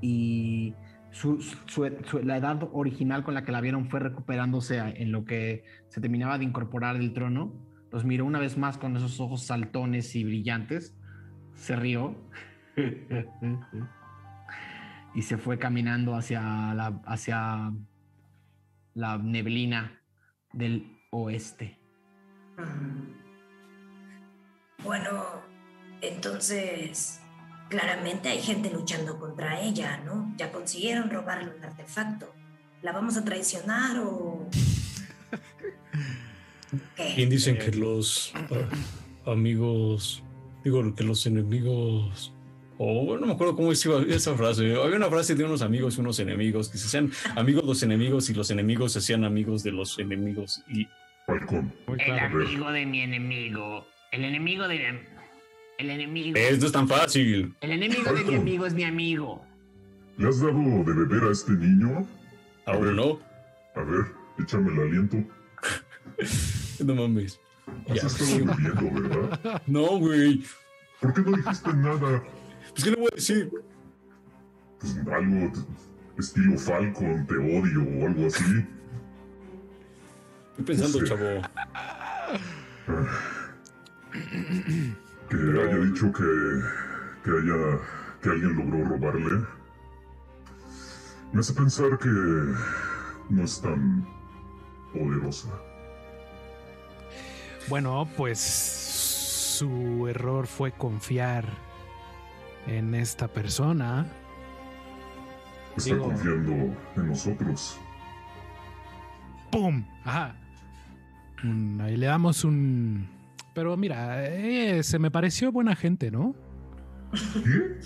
y su- la edad original con la que la vieron fue recuperándose en lo que se terminaba de incorporar del trono. Los miró una vez más con esos ojos saltones y brillantes. Se rió. y se fue caminando hacia la neblina del oeste. Bueno, entonces, claramente hay gente luchando contra ella, ¿no? Ya consiguieron robarle un artefacto. ¿La vamos a traicionar o...? Bien ¿Qué? dicen que los ah, amigos, digo que los enemigos, o no me acuerdo cómo iba esa frase. Había una frase de unos amigos y unos enemigos, que se hacían amigos los enemigos y los enemigos se hacían amigos de los enemigos. Y Falcón, El amigo de mi enemigo. El enemigo de mi... El enemigo... esto es tan fácil. El enemigo de mi amigo es mi amigo. ¿le has dado de beber a este niño? Aún no, A ver, échame el aliento. no mames. Has Ya, estado sí. bebiendo, ¿verdad? No, güey. ¿Por qué no dijiste nada? Pues, ¿qué le voy a decir? Pues algo estilo Falcon, te odio o algo así. Estoy pensando, Sí. chavo. Que haya dicho que, que haya que alguien logró robarle. Me hace pensar que no es tan poderosa. Bueno, pues su error fue confiar en esta persona. Está Digo- confiando en nosotros. ¡Pum! Ajá. Ahí le damos un... Pero mira, eh, se me pareció buena gente, ¿no? ¿Qué?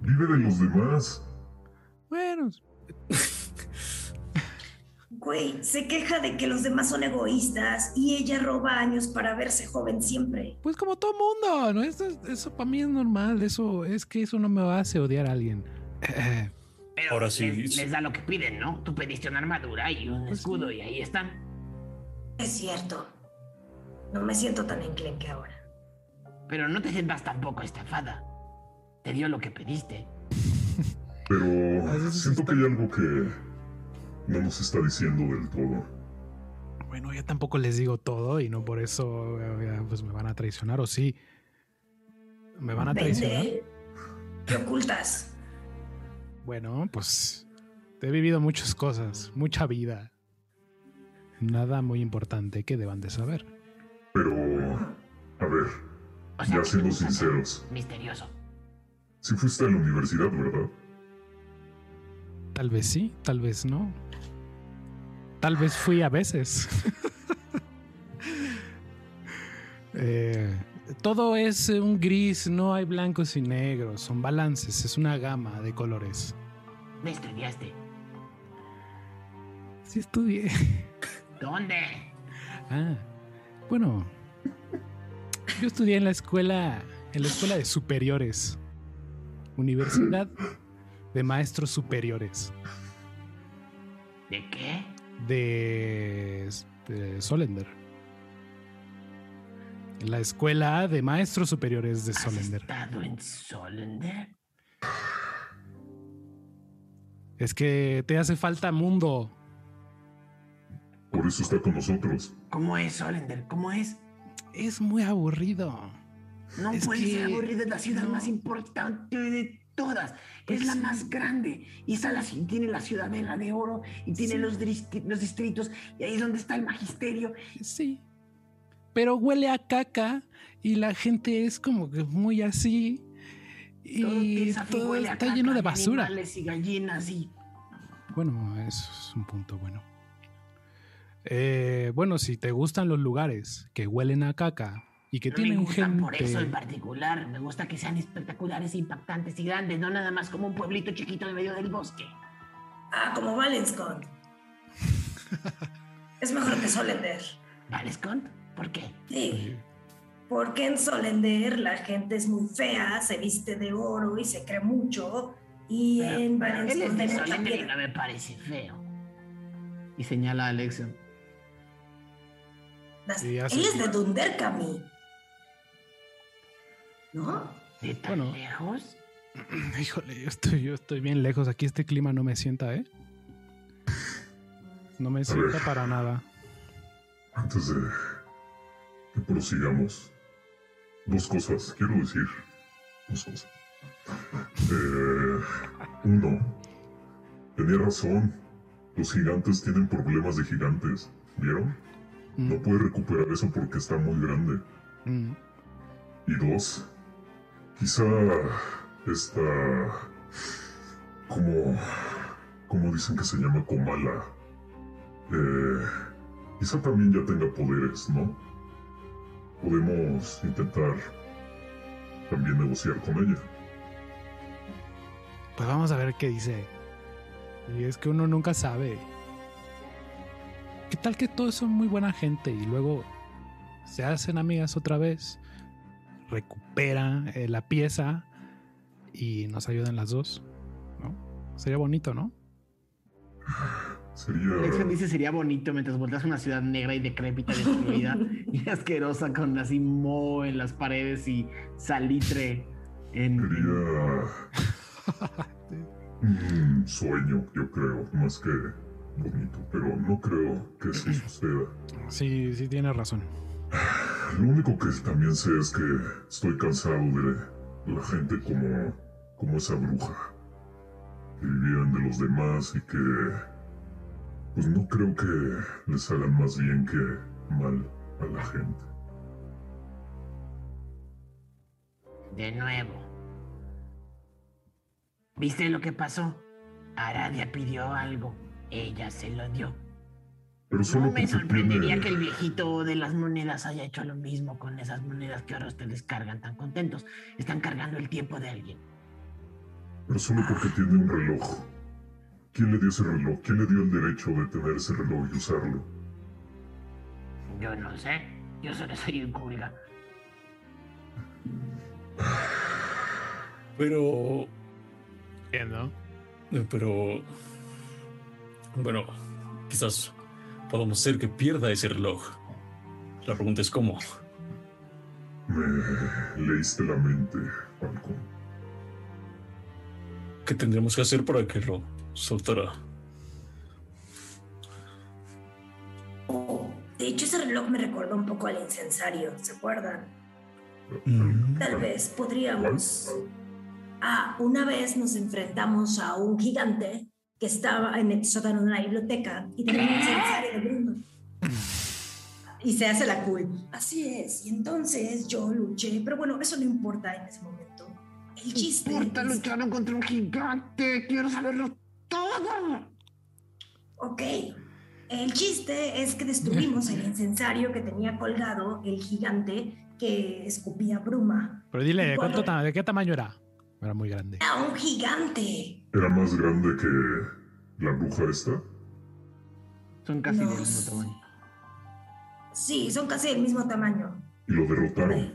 Vive de los demás. Bueno, Güey, se queja de que los demás son egoístas y ella roba años para verse joven siempre. pues como todo mundo, ¿no? Eso, eso para mí es normal, eso es que eso no me hace odiar a alguien. Pero Ahora sí. Les, les da lo que piden, ¿no? Tú pediste una armadura y un Pues escudo y ahí están. Es cierto. No me siento tan enclenque ahora. Pero no te sientas tampoco estafada. Te dio lo que pediste. Pero siento que hay algo que no nos está diciendo del todo. bueno, ya tampoco les digo todo y no por eso eh, pues me van a traicionar o sí. ¿Me van a traicionar? Vende. ¿Qué ocultas? Bueno, pues he vivido muchas cosas, mucha vida. Nada muy importante que deban de saber. Pero, a ver, O sea, ya siendo sinceros, Misterioso. si fuiste a la universidad, ¿verdad? Tal vez sí, tal vez no. Tal vez fui a veces. Eh, todo es un gris, no hay blancos y negros, son balances, es una gama de colores. ¿Me estudiaste? Sí estudié. ¿Dónde? Ah, bueno, yo estudié en la escuela, en la escuela de superiores, Universidad de Maestros Superiores ¿De qué? de, de Solender. La escuela de Maestros Superiores de ¿Has Solender. estado en Solender? Es que te hace falta mundo. Por eso está con nosotros. ¿Cómo es Solender? ¿Cómo es? Es muy aburrido. No Es puede ser aburrida, es la ciudad no. más importante de todas. Pues es la sí. más grande. Y esa la- tiene la ciudadela de oro y tiene Sí. los, los distritos. Y ahí es donde está el magisterio. Sí. Pero huele a caca y la gente es como que muy así. Todo Y todo está lleno de basura. Y gallinas y. Bueno, eso es un punto bueno. Eh, bueno, si te gustan los lugares que huelen a caca y que No tienen me gustan gente. por eso en particular. Me gusta que sean espectaculares, impactantes y grandes, no nada más como un pueblito chiquito en medio del bosque. Ah, como Valenscon. es mejor que Solender. ¿Vale, Scott? ¿Por qué? Sí. Porque en Solender la gente es muy fea, se viste de oro y se cree mucho. Y Pero- en pero Él es de Solender y no me parece feo. Y señala a Alexion. Las- Sí, Él es de Dunderkami. ¿No? ¿De tan Bueno. lejos? Híjole, yo estoy, yo estoy bien lejos. Aquí este clima no me sienta, ¿eh? No me sienta para nada. Antes de que prosigamos, dos cosas, quiero decir. Dos cosas. Eh, uno, tenía razón. Los gigantes tienen problemas de gigantes. ¿Vieron? Mm, No puede recuperar eso porque está muy grande. mm. Y dos, quizá esta... como... como dicen que se llama Komala. Eh, quizá también ya tenga poderes, ¿no? Podemos intentar también negociar con ella. Pues vamos a ver qué dice. Y es que uno nunca sabe. ¿Qué tal que todos son muy buena gente y luego se hacen amigas otra vez? Recupera eh, la pieza y nos ayudan las dos. ¿No? Sería bonito, ¿no? Sería... Alexion dice sería bonito mientras volteas una ciudad negra y decrépita, destruida y asquerosa con así moho en las paredes y salitre en... Sería... un sueño, yo creo, más que bonito. Pero no creo que eso suceda. Sí, sí, tiene razón. Lo único que también sé es que estoy cansado de la gente como, como esa bruja. Que vivían de los demás y que... Pues no creo que les hagan más bien que mal a la gente. De nuevo. ¿Viste lo que pasó? Aradia pidió algo. Ella se lo dio. Pero solo No me sorprendería tiene... que el viejito de las monedas haya hecho lo mismo con esas monedas que ahora ustedes cargan tan contentos. Están cargando el tiempo de alguien. Pero solo porque tiene un reloj. ¿Quién le dio ese reloj? ¿Quién le dio el derecho de tener ese reloj y usarlo? Yo no sé. Yo solo soy un culga. Pero. Entiendo. Pero. Bueno, quizás podamos hacer que pierda ese reloj. La pregunta es cómo. Me leíste la mente, Falcon. ¿Qué tendremos que hacer para que lo soltara? Oh, de hecho, ese reloj me recordó un poco al incensario, ¿se acuerdan? Mm. Tal vez podríamos. Ah, una vez nos enfrentamos a un gigante que estaba en el sótano de una biblioteca y tenía un incensario de bruma. Y se hace la cool. Así es. Y entonces yo luché, pero bueno, eso no importa en ese momento. El chiste. importa? es- Lucharon contra un gigante. Quiero saberlo todo. Ok. El chiste es que destruimos el incensario que tenía colgado el gigante que escupía bruma. Pero dile, ¿de, Cuando- cuánto ¿de qué tamaño era? Era muy grande. Era un gigante. ¿Era más grande que la bruja esta? Son casi del mismo tamaño. Sí, son casi del mismo tamaño. Y lo derrotaron.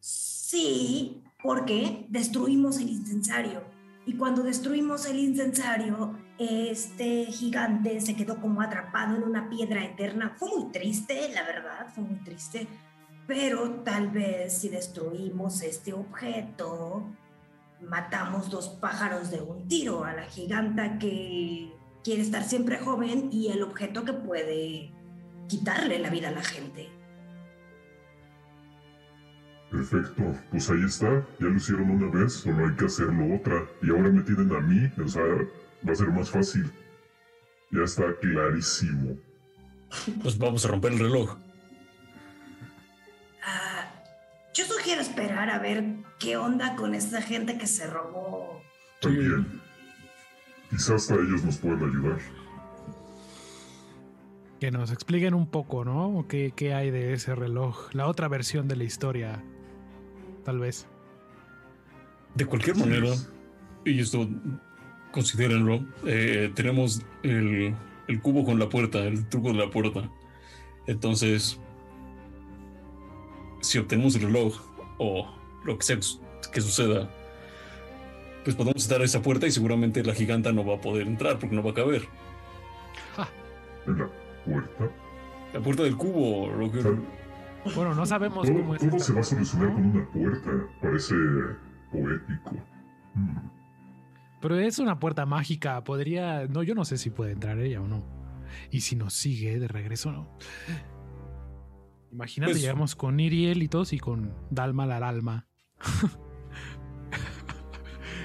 Sí, porque destruimos el incensario. Y cuando destruimos el incensario, este gigante se quedó como atrapado en una piedra eterna. Fue muy triste, la verdad, fue muy triste. Pero tal vez si destruimos este objeto, matamos dos pájaros de un tiro. A la giganta que quiere estar siempre joven y el objeto que puede quitarle la vida a la gente. Perfecto, pues ahí está. Ya lo hicieron una vez, solo hay que hacerlo otra. Y ahora me tienen a mí, o sea, va a ser más fácil. Ya está clarísimo. Pues vamos a romper el reloj. Yo sugiero esperar a ver qué onda con esta gente que se robó. También. Quizás hasta ellos nos puedan ayudar. Que nos expliquen un poco, ¿no? ¿Qué, ¿Qué hay de ese reloj? La otra versión de la historia, tal vez. De cualquier manera, y esto considérenlo, eh, tenemos el, el cubo con la puerta, el truco de la puerta. Entonces, si obtenemos el reloj o lo que sea que suceda, pues podemos estar a esa puerta y seguramente la giganta no va a poder entrar porque no va a caber. ¿En la puerta? La puerta del cubo, lo que... Bueno, no sabemos todo cómo es. todo se va a solucionar ¿no? con una puerta. Parece poético. Mm. Pero es una puerta mágica. Podría. No, yo no sé si puede entrar ella o no. Y si nos sigue de regreso, ¿no? Imagínate, Pues- llegamos con Iriel y todos y con Dalma la alma.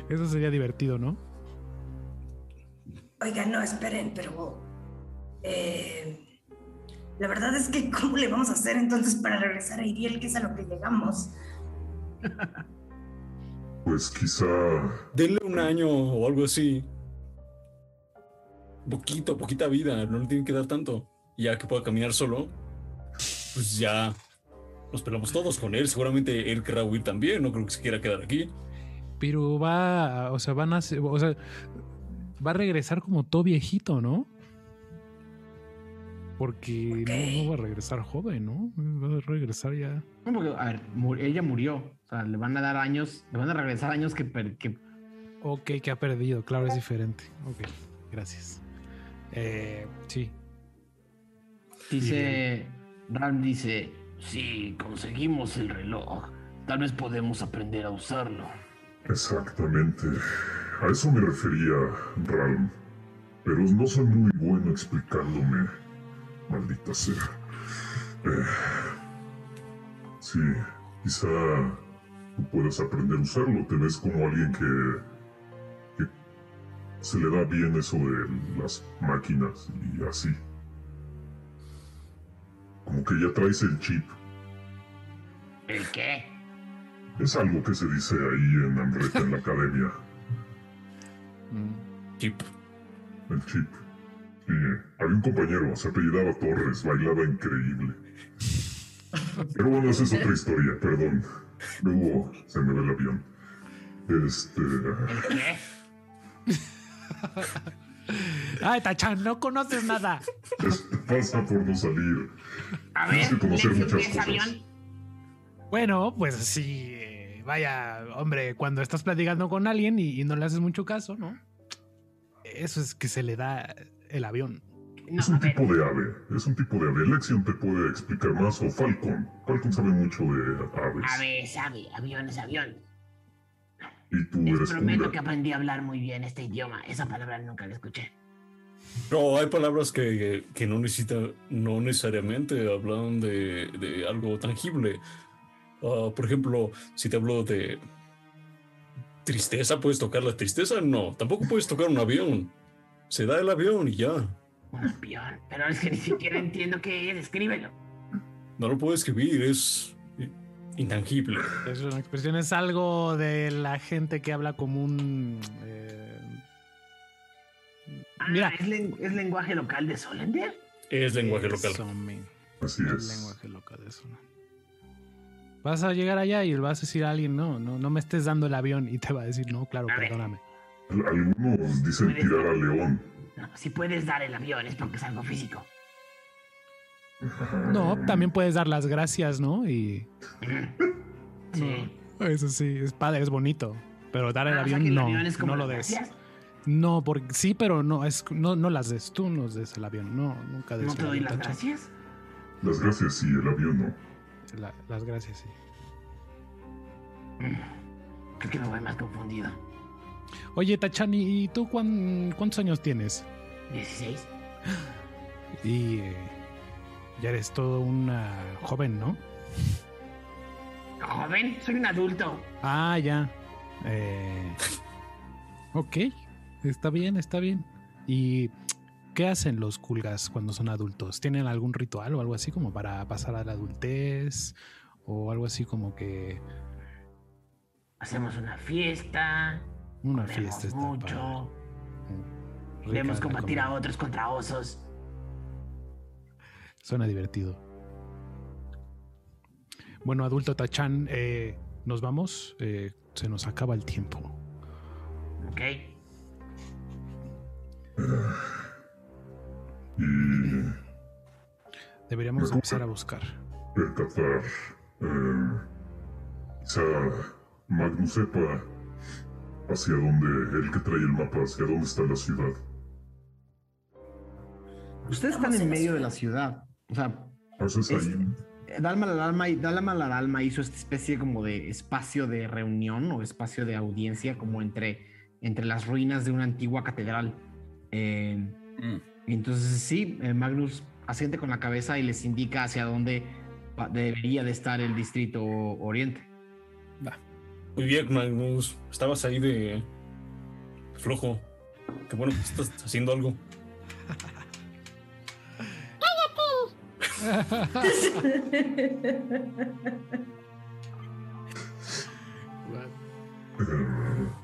Eso sería divertido, ¿no? Oigan, no, esperen, pero. eh, la verdad es que, ¿cómo le vamos a hacer entonces para regresar a Iriel, que es a lo que llegamos? Pues quizá. Denle un año o algo así. Poquito, poquita vida, no le tienen que dar tanto. Ya que pueda caminar solo, pues ya nos pelamos todos con él. Seguramente él querrá huir también, no creo que se quiera quedar aquí. Pero va. O sea, van a. ser- O sea, va a regresar como todo viejito, ¿no? Porque no, no va a regresar joven, ¿no? Va a regresar ya. No, porque, a ver, ella murió. O sea, le van a dar años, le van a regresar años que, per- que Ok, que ha perdido, claro, es diferente. Ok, gracias. Eh, sí. Dice, Ram dice, si conseguimos el reloj, tal vez podemos aprender a usarlo. Exactamente. A eso me refería, Ralm. Pero no soy muy bueno explicándome. Maldita sea. Eh, sí, quizá tú puedas aprender a usarlo. Te ves como alguien que, que se le da bien eso de las máquinas y así. Como que ya traes el chip. ¿El qué? Es algo que se dice ahí en Amreta en la academia. Chip. El chip. Sí, había un compañero, se apellidaba Torres, bailaba increíble. Pero bueno, esa es otra historia, perdón. Luego se me ve el avión. Este. ¿El qué? Ay, Tachan, no conoces nada. Este pasa por no salir. A Tienes ver, que conocer muchas ¿qué es cosas. avión? Bueno, pues sí. eh, Vaya, hombre, cuando estás platicando con alguien y, y no le haces mucho caso, ¿no? Eso es que se le da el avión. No, Es un tipo de ave. Es un tipo de ave. Lexion te puede explicar más. O Falcon. Falcon sabe mucho de aves. ave es ave, avión es avión. Y tú Les eres prometo pura. que aprendí a hablar muy bien este idioma. Esa palabra nunca la escuché. No, hay palabras que, que no necesita, no necesariamente hablan de, de algo tangible. Ah, por ejemplo, si te hablo de tristeza, ¿puedes tocar la tristeza? No, tampoco puedes tocar un avión. Se da el avión y ya. Un avión. Pero es que ni siquiera entiendo qué es. Escríbelo. No lo puedo escribir, es intangible. Es una expresión, es algo de la gente que habla común. eh, Ah, Mira. ¿es, len- es lenguaje local de Solender? Es lenguaje local. Así es es. lenguaje local, eso. ¿no? Vas a llegar allá y le vas a decir a alguien, no, no, no me estés dando el avión y te va a decir, no, claro, A perdóname. Al- Algunos dicen tirar a león. No, si puedes dar el avión es porque es algo físico. No, también puedes dar las gracias, ¿no? Y Sí. eso sí, es padre, es bonito. Pero dar el Ah, o sea avión el no, avión es como no lo des. gracias. No, porque sí, pero no, es, no, no las des, tú nos des el avión, no, nunca des ¿No te doy las gracias? Las gracias sí, el avión no. La- las gracias, sí. Mm, Creo que me voy más confundido. Oye, Tachani, ¿y tú cuán- cuántos años tienes? 16. Y eh, ya eres todo una joven, ¿no? Joven, soy un adulto. Ah, ya. Eh, ok, está bien, está bien. ¿Y qué hacen los culgas cuando son adultos? ¿Tienen algún ritual o algo así como para pasar a la adultez? ¿O algo así como que Hacemos una fiesta. una fiesta está mucho. Debemos la combatir a otros contra osos. Suena divertido. Bueno, adulto Tachan, eh, nos vamos. Eh, se nos acaba el tiempo. Ok. Y Deberíamos empezar a buscar. percatar. Eh, quizá Magnus sepa hacia dónde, el que trae el mapa, hacia dónde está la ciudad. Ustedes están en medio de la ciudad. O sea, Entonces Es- ahí, Dalma la Dalma, Dalma la Dalma hizo esta especie como de espacio de reunión o espacio de audiencia como entre, entre las ruinas de una antigua catedral. Eh, Mm. entonces sí, eh, Magnus asiente con la cabeza y les indica hacia dónde debería de estar el distrito oriente. Muy bien, Magnus. Estabas ahí de flojo. Qué bueno que estás haciendo algo.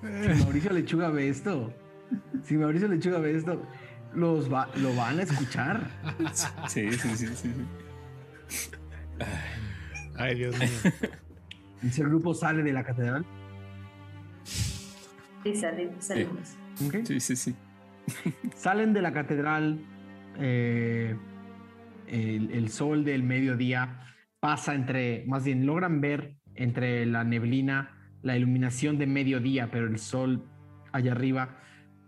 Si Mauricio Lechuga ve esto, si Mauricio Lechuga ve esto, los va, lo van a escuchar. Sí, sí, sí, sí. sí. Ay, Dios mío. Ese grupo sale de la catedral. Sí, sale- salimos. ¿ok? Sí, sí, sí. Salen de la catedral, eh, el, sol del mediodía pasa entre, más bien logran ver entre la neblina la iluminación de mediodía, pero el sol allá arriba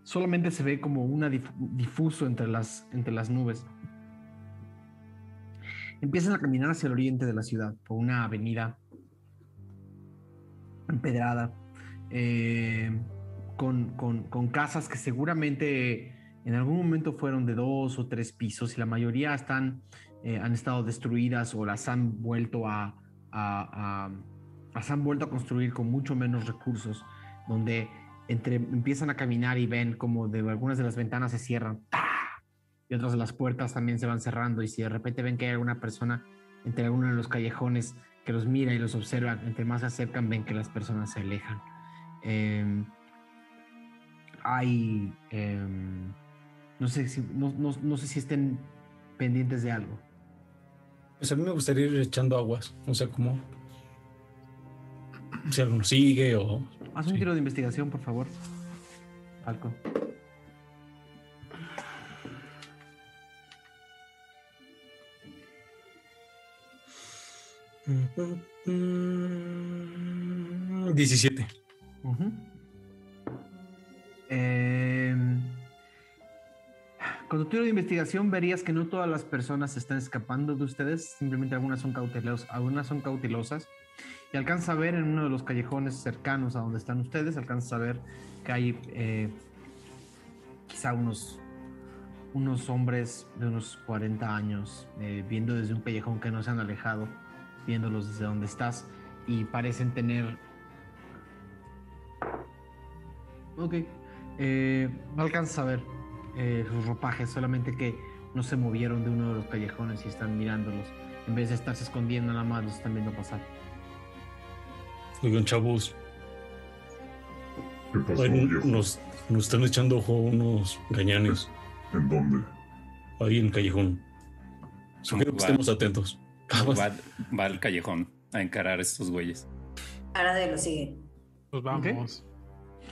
solamente se ve como una dif- difuso entre las, entre las nubes. Empiezan a caminar hacia el oriente de la ciudad por una avenida empedrada. eh, con, con- con casas que seguramente en algún momento fueron de dos o tres pisos y la mayoría están, eh, han estado destruidas o las han vuelto a, las han vuelto a construir con mucho menos recursos, donde entre, empiezan a caminar y ven como de algunas de las ventanas se cierran ¡ta! y otras de las puertas también se van cerrando y si de repente ven que hay alguna persona entre alguno de los callejones que los mira y los observa, entre más se acercan ven que las personas se alejan. Em, hay em, no sé si no, no- no sé si estén pendientes de algo. Pues a mí me gustaría ir echando aguas. O sea, como. Si alguno sigue o. Haz un Sí. tiro de investigación, por favor. Falco. Mm, 17. Ujú. Em, con tu tiro de investigación verías que no todas las personas están escapando de ustedes, simplemente algunas son cautelosas, algunas son cautelosas. Y alcanzas a ver en uno de los callejones cercanos a donde están ustedes, alcanzas a ver que hay eh, quizá unos, unos hombres de unos 40 años eh, viendo desde un callejón que no se han alejado, viéndolos desde donde estás y parecen tener Ok. Eh, no alcanzas a ver eh, sus ropajes, solamente que no se movieron de uno de los callejones y están mirándolos. En vez de estarse escondiendo nada más, los están viendo pasar. Oigan, chavos. ¿qué pasó, ay, nos, nos están echando ojo unos gañanes ¿En dónde? ahí en el callejón. Sugiero que estemos atentos. Va, va al callejón a encarar a estos güeyes. Ahora de lo sigue. Pues vamos.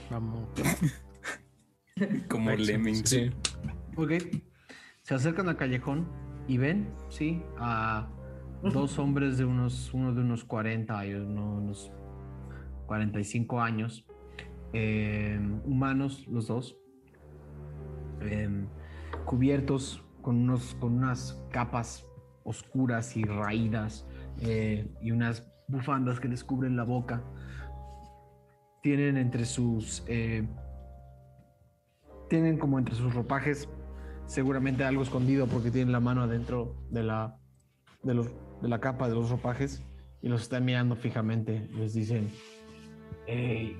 Vamos. Como lemmings. Sí. Ok. Se acercan al callejón y ven, sí, a dos hombres de unos, uno de unos 40 y uno de unos 45 años, eh, humanos los dos, em, cubiertos con, unos, con unas capas oscuras y raídas eh, y unas bufandas que les cubren la boca. Tienen entre sus... tienen como entre sus ropajes seguramente algo escondido porque tienen la mano adentro de la, de los, de la capa de los ropajes y los están mirando fijamente. Les dicen, hey,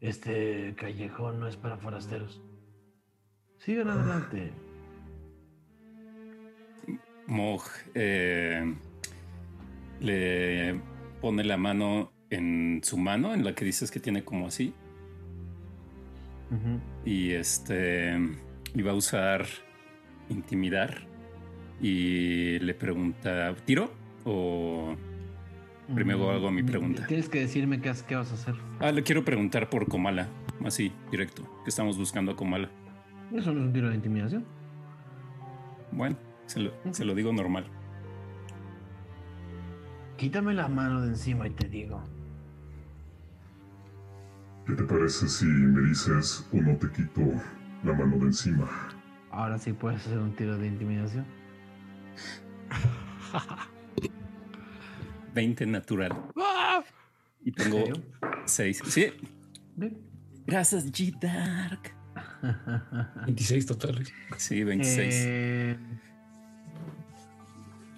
este callejón no es para forasteros. Sigan adelante. Moj eh, le pone la mano en su mano, en la que dices que tiene como así. Y este iba a usar intimidar y le pregunta, ¿tiro? ¿O primero hago mi pregunta? Tienes que decirme qué, qué vas a hacer. Ah, le quiero preguntar por Komala, así, directo, que estamos buscando a Komala. Eso no es un tiro de intimidación. Bueno, se lo, se lo digo normal. Quítame la mano de encima y te digo. ¿Qué te parece si me dices o no te quito la mano de encima? Ahora sí puedes hacer un tiro de intimidación. 20 natural. Y tengo ¿En serio? 6. Sí. Bien. Gracias, G-Dark. 26 totales. Sí, 26. Eh,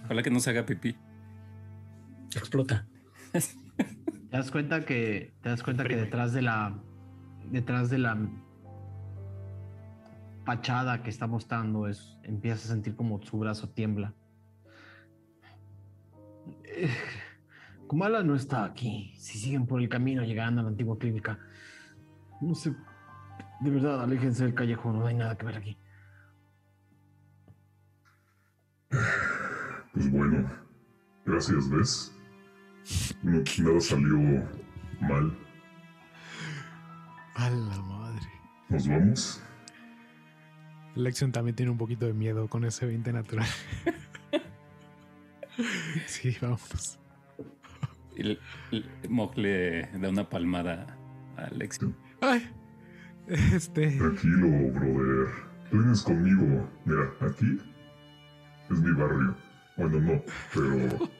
Ojalá que no se haga pipí. Explota. te das cuenta que te das cuenta que detrás de la detrás de la fachada que está mostrando es empiezas a sentir como su brazo tiembla. Eh, Kumala no está aquí. Si siguen por el camino llegando a la antigua clínica, no sé. De verdad, aléjense del callejón. No hay nada que ver aquí. Pues bueno, gracias, ¿ves? No- nada salió mal. A la madre. ¿Nos vamos? Lexion también tiene un poquito de miedo con ese 20 natural. sí, vámonos. Y el- el- Mog le da una palmada a Alex. Ay, este. Tranquilo, brother. Tú vienes conmigo. Mira, aquí es mi barrio. Bueno, no, pero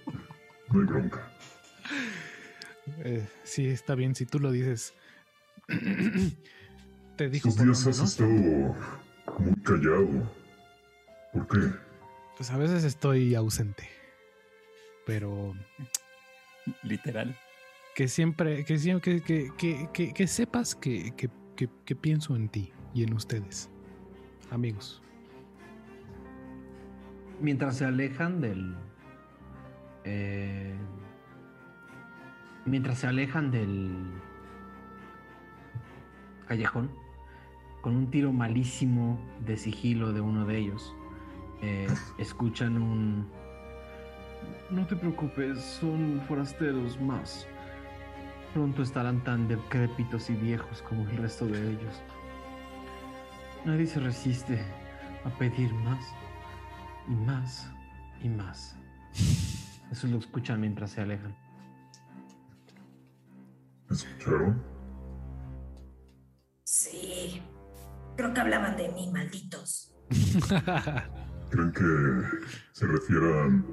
no hay bronca. Eh, sí, está bien, si tú lo dices. Te dijo Estos días has ¿no? estado muy callado. ¿Por qué? Pues a veces estoy ausente. Pero Literal. que siempre, que siempre, que, que, que, que sepas que, que, que, que pienso en ti y en ustedes, amigos. Mientras se alejan del. eh, mientras se alejan del. callejón, con un tiro malísimo de sigilo de uno de ellos, eh, escuchan un. No te preocupes, son forasteros más. Pronto estarán tan decrépitos y viejos como el resto de ellos. Nadie se resiste a pedir más y más y más. Eso lo escuchan mientras se alejan. ¿Escucharon? Sí. Creo que hablaban de mí, malditos. ¿Creen que se refieran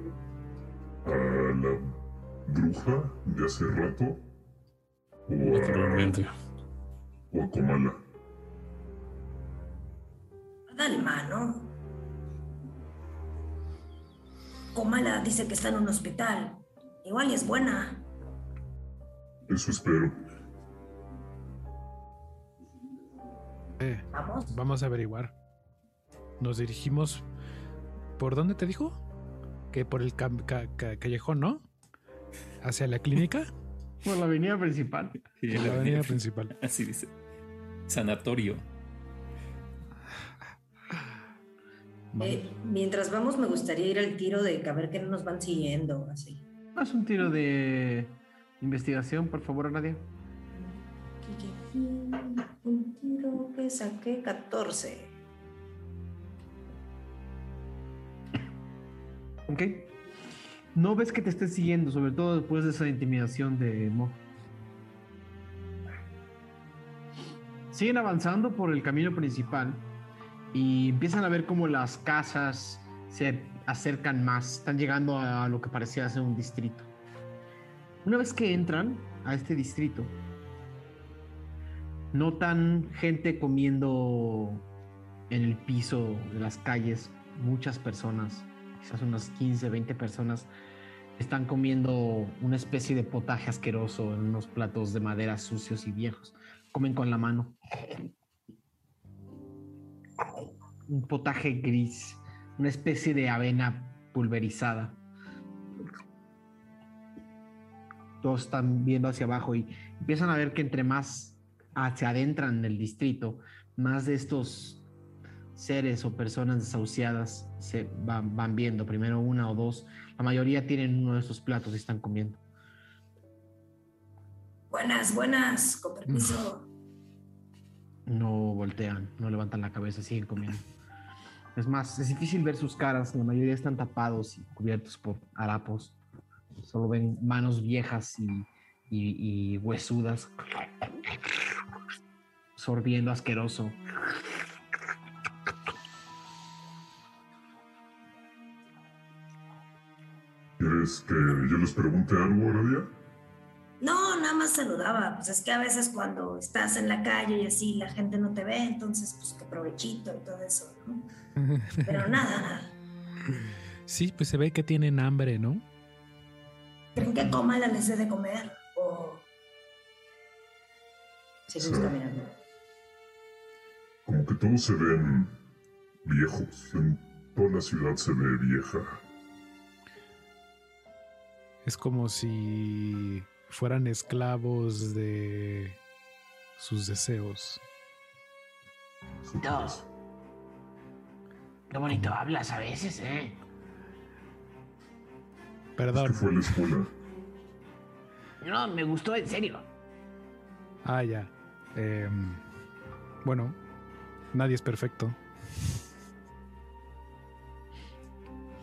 a la bruja de hace rato? ¿O a, o a Komala? Dale mano. Komala dice que está en un hospital. Igual y es buena. Eso espero. Eh, Vamos. vamos a averiguar. Nos dirigimos. ¿Por dónde te dijo? Que por el cam- ca- ca- callejón, ¿no? Hacia la clínica. Por la avenida principal. Sí, Por la avenida principal. Así dice. Sanatorio. Eh, mientras vamos, me gustaría ir al tiro de que a ver que no nos van siguiendo. Así. Haz un tiro de investigación, por favor, Nadia. Un tiro que saqué 14. Ok. No ves que te esté siguiendo, sobre todo después de esa intimidación de Mo. Siguen avanzando por el camino principal y empiezan a ver cómo las casas se acercan más, están llegando a lo que parecía ser un distrito. Una vez que entran a este distrito, notan gente comiendo en el piso de las calles, muchas personas, quizás unas 15, 20 personas, están comiendo una especie de potaje asqueroso en unos platos de madera sucios y viejos. Comen con la mano. Un potaje gris, una especie de avena pulverizada. Todos están viendo hacia abajo y empiezan a ver que entre más se adentran en el distrito, más de estos seres o personas desahuciadas se van, van viendo, primero una o dos. La mayoría tienen uno de estos platos y están comiendo. Buenas, buenas, con permiso. No voltean, no levantan la cabeza, siguen comiendo. Es más, es difícil ver sus caras, la mayoría están tapados y cubiertos por harapos. Solo ven manos viejas y, y- y huesudas, sorbiendo asqueroso. ¿Quieres que yo les pregunte algo, Aradia? No, nada más saludaba. Pues es que a veces cuando estás en la calle y así la gente no te ve, entonces pues que provechito y todo eso, ¿no? Pero nada, nada. Sí, pues se ve que tienen hambre, ¿no? ¿Creen que coma la les de comer? O. Seguimos caminando. Como que todos se ven viejos. En toda la ciudad se ve vieja. Es como si fueran esclavos de sus deseos. Dos. Qué bonito hablas a veces, ¿eh? ¿Qué Perdón. fue a la escuela? No, me gustó en serio. Ah, ya. Em, bueno, nadie es perfecto.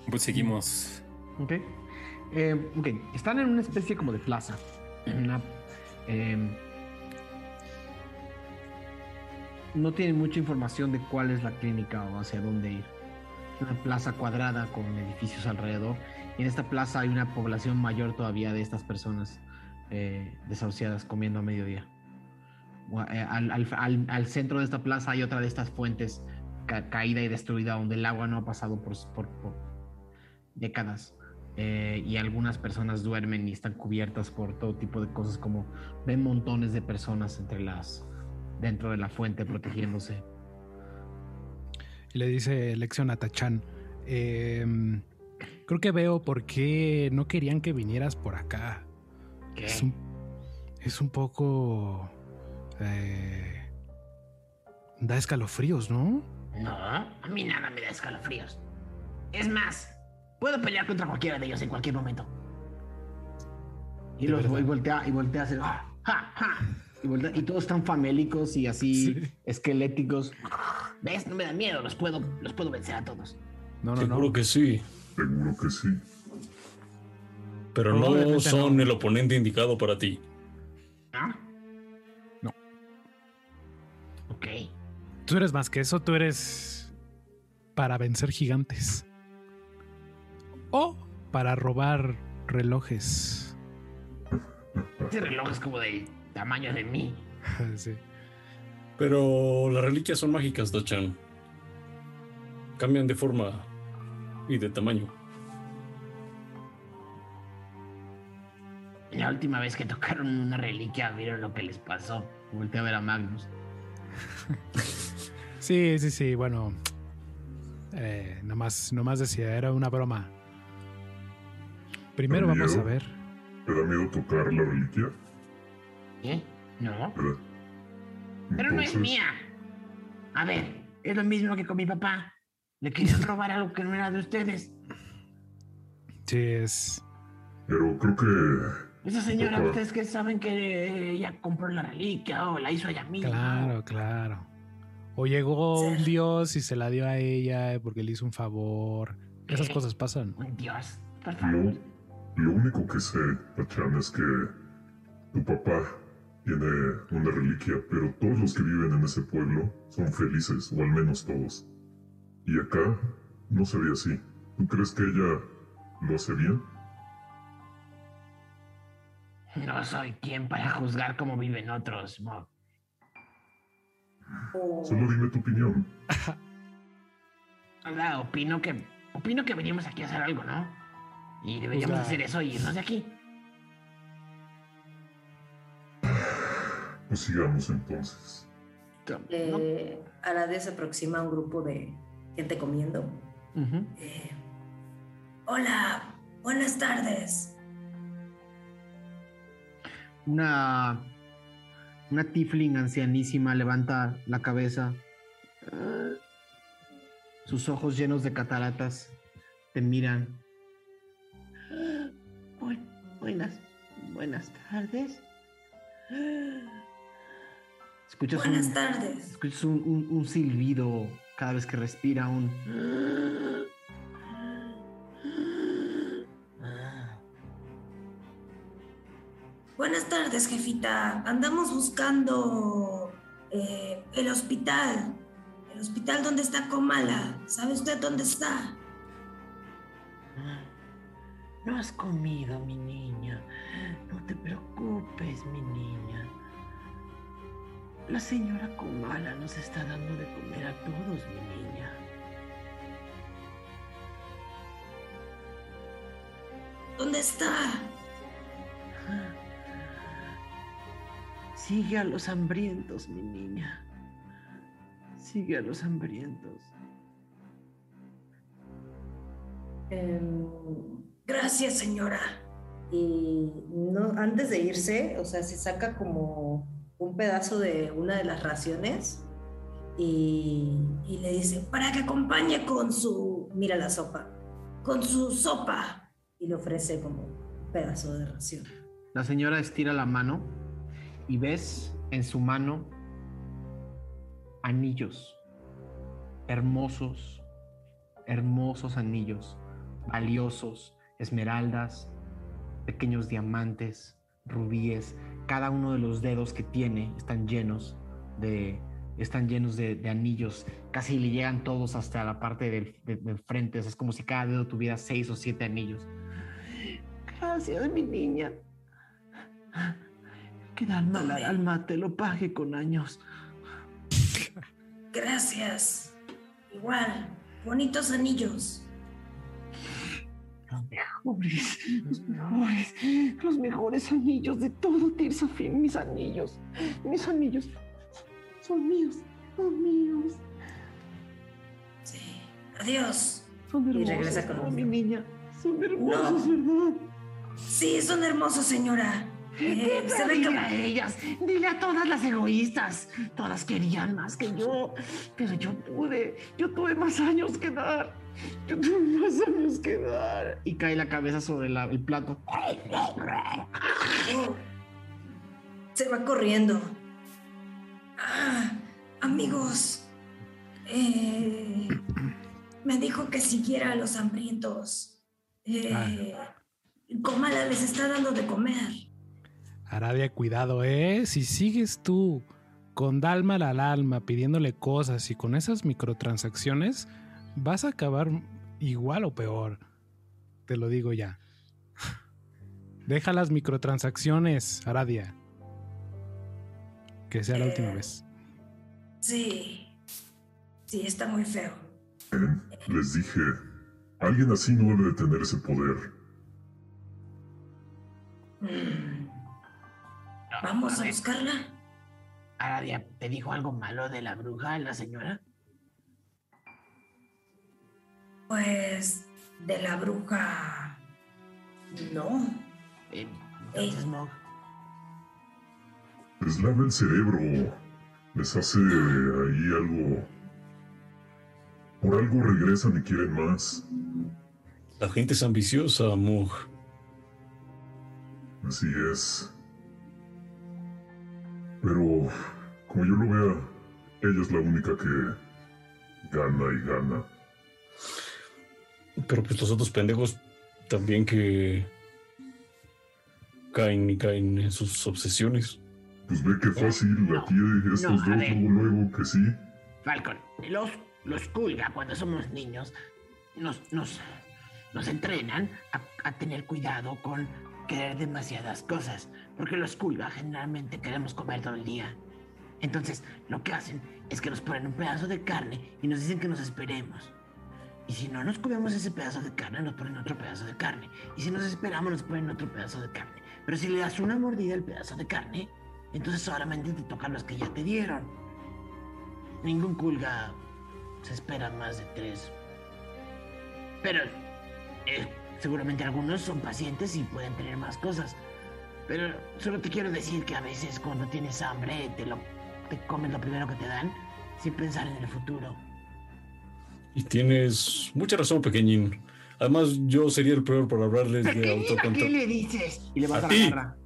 Pues seguimos. ¿Ok? Eh, ok, están en una especie como de plaza. Una, em, no tienen mucha información de cuál es la clínica o hacia dónde ir. Es una plaza cuadrada con edificios alrededor. Y en esta plaza hay una población mayor todavía de estas personas eh, desahuciadas comiendo a mediodía. Eh, Al, al- al- al centro de esta plaza hay otra de estas fuentes ca- caída y destruida donde el agua no ha pasado por, por- por décadas. Eh, y algunas personas duermen y están cubiertas por todo tipo de cosas como ven montones de personas entre las dentro de la fuente protegiéndose. Y le dice lección a Tachan. em, creo que veo por qué no querían que vinieras por acá. ¿Qué? Es un, es un poco... eh, da escalofríos, ¿no? No, a mí nada me da escalofríos. Es más, puedo pelear contra cualquiera de ellos en cualquier momento. Y los verdad. y voltea y voltea a hacer ¡ah! ¡ja! ¡ja! y, voltea- y todos están famélicos y así Sí. esqueléticos. ¿Ves? No me da miedo, los puedo, los puedo vencer a todos. No, no, Seguro no. que sí, Seguro que sí. pero no son no. el oponente indicado para ti. ¿No? No. Ok. Tú eres más que eso, tú eres para vencer gigantes. O para robar relojes. Ese reloj es como del tamaño de mí. Sí. Pero las reliquias son mágicas, Dachan. Cambian de forma y de tamaño. La última vez que tocaron una reliquia, vieron lo que les pasó. Voltea a ver a Magnus. Sí, sí, sí, bueno. Eh, nomás, nomás decía, era una broma. Primero ¿Da vamos a ver. ¿Te da miedo tocar la reliquia? ¿Qué? No. Pero no es mía. A ver, es lo mismo que con mi papá. Le querían robar algo que no era de ustedes. Sí, es. Pero creo que Esa señora, ustedes que saben que ella compró la reliquia o la hizo ella misma. Claro, claro. O llegó Sí. un dios y se la dio a ella porque le hizo un favor. Esas cosas pasan. Un dios, por favor. lo, lo único que sé, Tachan, es que tu papá tiene una reliquia, pero todos los que viven en ese pueblo son felices, o al menos todos. Y acá no se ve así. ¿Tú crees que ella lo hace bien? No soy quien para juzgar cómo viven otros. O- Solo dime tu opinión. Ahora, opino que opino que venimos aquí a hacer algo, ¿no? Y deberíamos hacer eso y irnos de aquí. Pues sigamos entonces. Eh, Arade se aproxima a un grupo de gente comiendo. Eh, Hola, buenas tardes. Una, una tiefling ancianísima levanta la cabeza. Sus ojos llenos de cataratas te miran. buenas, buenas tardes. Escuchas Buenas un, tardes. Escuchas un, un- un silbido cada vez que respira, un... Buenas tardes, jefita. Andamos buscando eh, el hospital. El hospital donde está Comala. ¿Sabe usted dónde está? No has comido, mi niña. No te preocupes, mi niña. La señora Comala nos está dando de comer a todos, mi niña. ¿Dónde está? Sigue a los hambrientos, mi niña. Sigue a los hambrientos. Em, gracias, señora. Y no, antes de irse, o sea, se saca como un pedazo de una de las raciones y, le dice, para que acompañe con su, mira la sopa, con su sopa. Y le ofrece como un pedazo de ración. La señora estira la mano y ves en su mano anillos, hermosos, hermosos anillos, valiosos, esmeraldas, pequeños diamantes, rubíes. Cada uno de los dedos que tiene están llenos de, están llenos de, de anillos. Casi le llegan todos hasta la parte del, de- del frente. O sea, es como si cada dedo tuviera seis o siete anillos. Gracias, mi niña. Que el alma, alma te lo pague con años. Gracias. Igual, bonitos anillos. Los mejores, los mejores, los mejores anillos de todo Tirsafin. Mis anillos, mis anillos son míos, son míos. Sí. Adiós. Son Y hermosos, regresa con ¿no, un- mi niña. Son hermosos, ¿verdad? Sí, son hermosos, señora. Eh, se ve dile que... a ellas, dile a todas las egoístas. Todas querían más que yo, pero yo pude, yo tuve más años que dar. Yo tuve más años que dar. Y cae la cabeza sobre la- el plato. Se va corriendo. Ah, amigos. eh, me dijo que siguiera a los hambrientos. Eh, Comala les está dando de comer. Aradia, cuidado, ¿eh? Si sigues tú con Dalma al alma pidiéndole cosas y con esas microtransacciones, vas a acabar igual o peor. Te lo digo ya. Deja las microtransacciones, Aradia. Que sea la última Eh. vez. Sí. Sí, está muy feo. Les dije, alguien así no debe de tener ese poder. Mm. Vamos a buscarla. Aradia, ¿te dijo algo malo de la bruja, la señora? Pues de la bruja. No. Eh, entonces, Mog, Les lava el cerebro. Les hace ahí algo. Por algo regresan y quieren más. La gente es ambiciosa, Mug. Así es. Pero, como yo lo vea, ella es la única que gana y gana. Pero pues los otros pendejos también que caen y caen en sus obsesiones. Pues ve que fácil, No, aquí estos no, dos, luego, luego que sí. Falcon, los, los Kulga cuando somos niños nos, nos, nos entrenan a, a tener cuidado con querer demasiadas cosas, porque los Kulga generalmente queremos comer todo el día. Entonces, lo que hacen es que nos ponen un pedazo de carne y nos dicen que nos esperemos. Y si no nos comemos ese pedazo de carne, nos ponen otro pedazo de carne. Y si nos esperamos, nos ponen otro pedazo de carne. Pero si le das una mordida al pedazo de carne, entonces solamente te tocan los que ya te dieron. Ningún culga se espera más de tres. Pero eh, seguramente algunos son pacientes y pueden tener más cosas. Pero solo te quiero decir que a veces cuando tienes hambre te lo te comes lo primero que te dan sin pensar en el futuro. Y tienes mucha razón, pequeñín. Además, yo sería el peor por hablarles de autocontrol. ¿Qué le dices? Y le vas ¿A a, ti? la garra.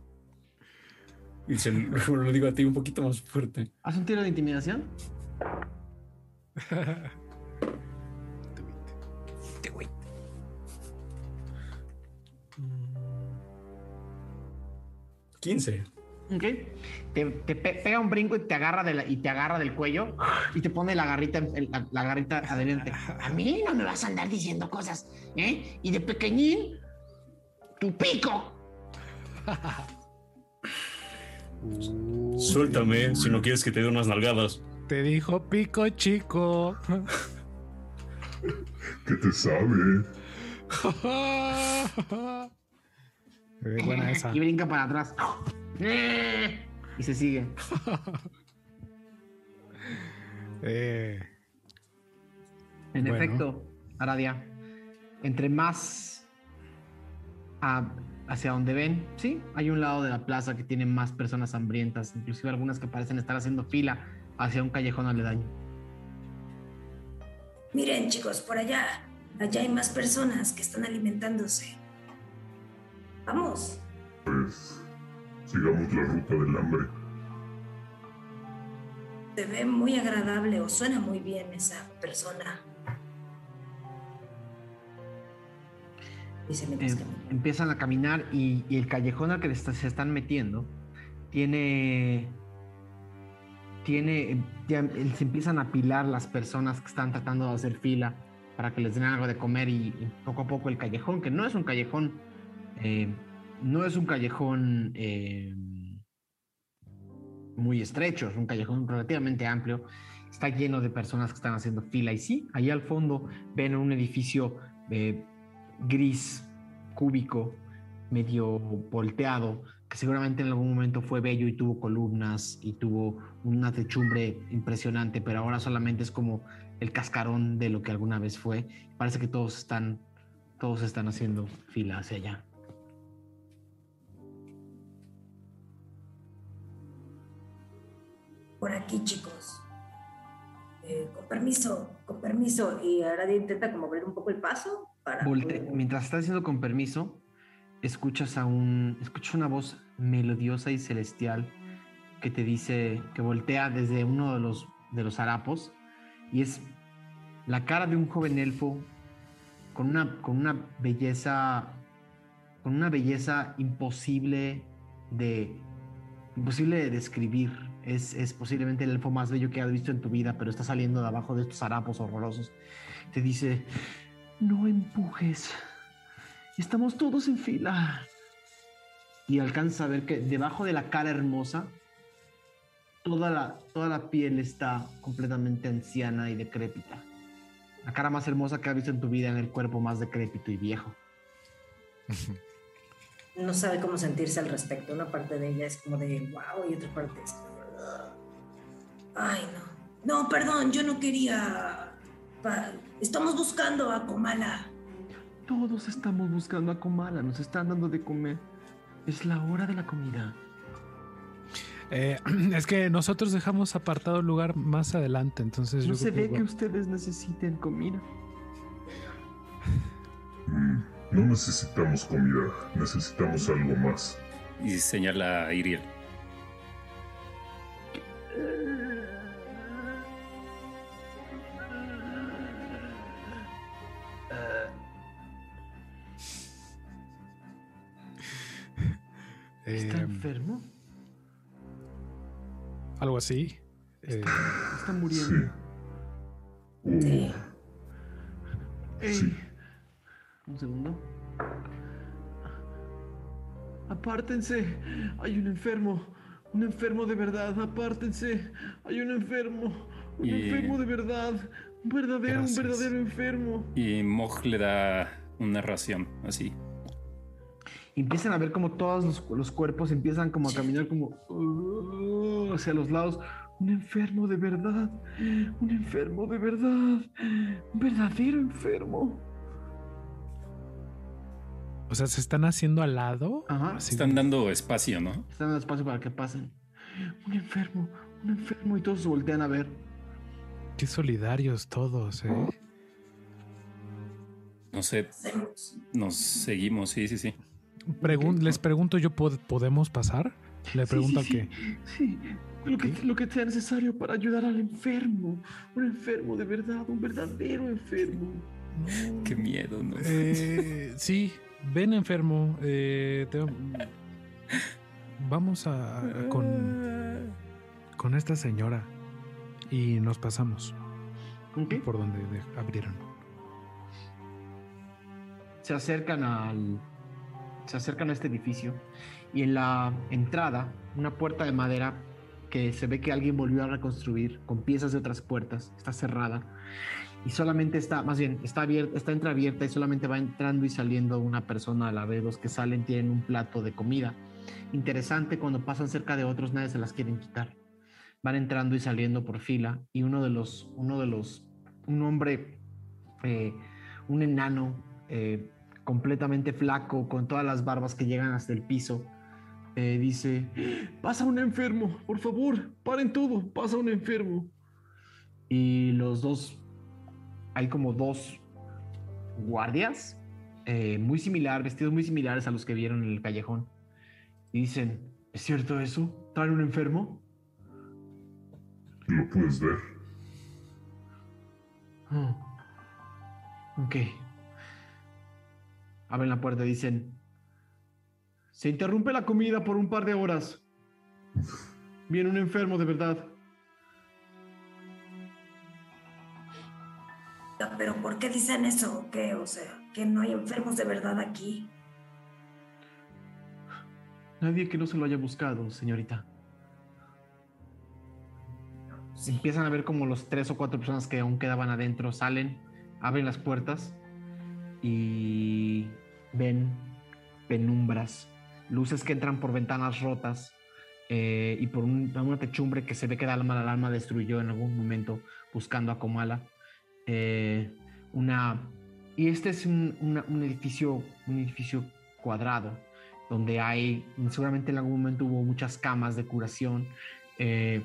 Y se lo lo digo a ti un poquito más fuerte. Haz un tiro de intimidación. Este güey. 15. Ok. Te, te pe- pega un brinco y te agarra de la- y te agarra del cuello y te pone la garrita, en- la, la garrita adelante. A mí no me vas a andar diciendo cosas, ¿eh? Y de pequeñín, tu pico. Suéltame si no quieres que te dé unas nalgadas. Te dijo pico chico. ¿Qué te sabe? Eh, buena esa. Y brinca para atrás. Y se sigue. Eh, En Bueno. efecto, Aradia, entre más a- hacia donde ven, sí, hay un lado de la plaza que tiene más personas hambrientas, inclusive algunas que parecen estar haciendo fila hacia un callejón aledaño. Miren, chicos, por allá. Allá hay más personas que están alimentándose. Vamos. Pues sigamos la ruta del hambre. Se ve muy agradable o suena muy bien esa persona. Dice mientras Eh, empiezan a caminar y, y el callejón al que está- se están metiendo tiene tiene ya, se empiezan a apilar las personas que están tratando de hacer fila para que les den algo de comer y, y poco a poco el callejón que no es un callejón eh, no es un callejón eh, muy estrecho es un callejón relativamente amplio está lleno de personas que están haciendo fila y sí ahí al fondo ven un edificio eh, gris, cúbico, medio volteado, que seguramente en algún momento fue bello y tuvo columnas y tuvo una techumbre impresionante, pero ahora solamente es como el cascarón de lo que alguna vez fue. Parece que todos están, todos están haciendo fila hacia allá. Por aquí, chicos. Eh, con permiso, con permiso. Y ahora intenta como abrir un poco el paso para. Volte- poder- mientras estás haciendo con permiso, escuchas a un, escuchas una voz melodiosa y celestial que te dice, que voltea desde uno de los, de los harapos y es la cara de un joven elfo con una, con una belleza, con una belleza imposible de, imposible de describir. Es, es posiblemente el elfo más bello que has visto en tu vida, pero está saliendo de abajo de estos harapos horrorosos. Te dice, no empujes. Estamos todos en fila. Y alcanza a ver que debajo de la cara hermosa, toda la, toda la piel está completamente anciana y decrépita. La cara más hermosa que has visto en tu vida en el cuerpo más decrépito y viejo. No sabe cómo sentirse al respecto. Una parte de ella es como de wow y otra parte es como. Ay, no. No, perdón, yo no quería. pa- Estamos buscando a Komala. Todos estamos buscando a Komala, nos están dando de comer. Es la hora de la comida. eh, es que nosotros dejamos apartado el lugar más adelante, entonces No yo se ve que- que ustedes necesiten comida. Mm, no necesitamos comida, necesitamos algo más. Y señala a Iriel. ¿Está eh, enfermo? algo así. Eh, Está Sí. muriendo. Sí. Ey. Sí. Un segundo. Apártense. Hay un enfermo. Un enfermo de verdad. Apártense. Hay un enfermo. Un Y- enfermo de verdad. Un verdadero, Gracias. un verdadero enfermo. Y Moj le da una ración, así. Y empiezan a ver como todos los, los cuerpos empiezan como a caminar como uh, hacia los lados. Un enfermo de verdad. Un enfermo de verdad. Un verdadero enfermo. O sea, se están haciendo al lado. Ajá. Así Están como- dando espacio, ¿no? Están dando espacio para que pasen. Un enfermo, un enfermo. Y todos se voltean a ver. Qué solidarios todos, ¿eh? No sé, nos seguimos, sí, sí, sí. Les pregunto yo, ¿podemos pasar? Le pregunto sí, que... Sí, lo que, lo que sea necesario para ayudar al enfermo. Un enfermo de verdad, un verdadero enfermo. Qué miedo, ¿no? Eh, sí, ven enfermo. Eh, vamos a, con, con esta señora y nos pasamos por donde abrieron. Se acercan al, se acercan a este edificio y en la entrada, una puerta de madera que se ve que alguien volvió a reconstruir con piezas de otras puertas, está cerrada y solamente está, más bien, está abierta, está entreabierta y solamente va entrando y saliendo una persona a la vez. Los que salen tienen un plato de comida. Interesante, cuando pasan cerca de otros nadie se las quieren quitar. Van entrando y saliendo por fila y uno de los, uno de los, un hombre, eh, un enano eh, completamente flaco, con todas las barbas que llegan hasta el piso, eh, dice, pasa un enfermo, por favor, paren todo, pasa un enfermo. Y los dos hay como dos guardias eh, muy similar, vestidos muy similares a los que vieron en el callejón. Y dicen, ¿es cierto eso? ¿Traen un enfermo? ¿Lo puedes ver? Oh. Ok. Abren la puerta y dicen, se interrumpe la comida por un par de horas. Viene un enfermo de verdad. Pero ¿por qué dicen eso? ¿Qué? O sea, que no hay enfermos de verdad aquí. Nadie que no se lo haya buscado, señorita. Empiezan a ver como los tres o cuatro personas que aún quedaban adentro salen, abren las puertas y ven penumbras, luces que entran por ventanas rotas eh, y por una techumbre que se ve que Dalma la alma destruyó en algún momento buscando a Komala. Eh, una... Y este es un, edificio, un edificio cuadrado, donde hay, seguramente en algún momento hubo muchas camas de curación, eh,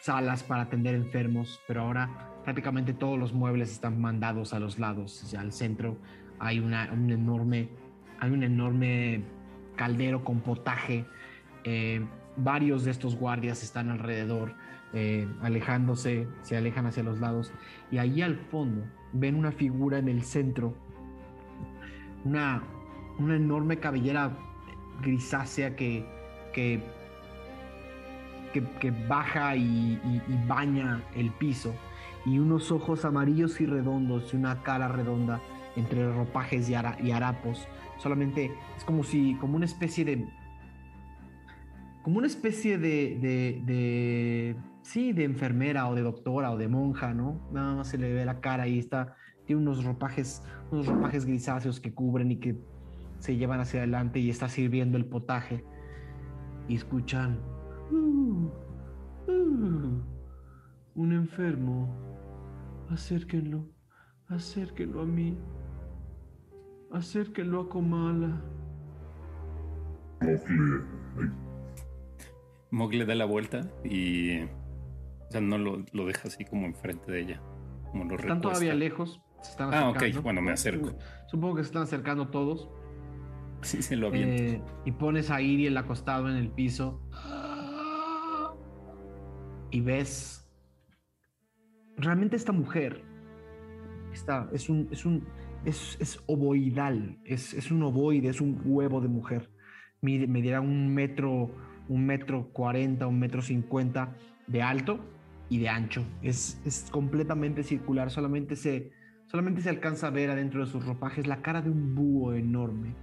salas para atender enfermos, pero ahora prácticamente todos los muebles están mandados a los lados, al centro hay una, un enorme, hay un enorme caldero con potaje. Eh, varios de estos guardias están alrededor eh, alejándose, se alejan hacia los lados y ahí al fondo ven una figura en el centro, una, una enorme cabellera grisácea que, que, baja y, baña el piso y unos ojos amarillos y redondos y una cara redonda entre ropajes y, y harapos. Solamente es como si, como una especie de como una especie de, sí, de enfermera o de doctora o de monja, ¿no? Nada más se le ve la cara y está, tiene unos ropajes, unos ropajes grisáceos que cubren y que se llevan hacia adelante y está sirviendo el potaje. Y escuchan, uh, uh, un enfermo, acérquenlo, acérquenlo a mí, acérquenlo a Comala. Mog le da la vuelta y o sea, no lo, lo deja así como enfrente de ella. Como lo están todavía lejos. Se están ah, ok, bueno, me acerco. Supongo que se están acercando todos. Sí, se lo aviento. Eh, y pones a Iriel acostado en el piso. Y ves. Realmente esta mujer. Está, es un. Es un. Es, es ovoidal. Es, es, un ovoide, es un huevo de mujer. Medirá un metro. Un metro cuarenta, un metro cincuenta de alto y de ancho. Es, es completamente circular, solamente se, solamente se alcanza a ver adentro de sus ropajes la cara de un búho enorme.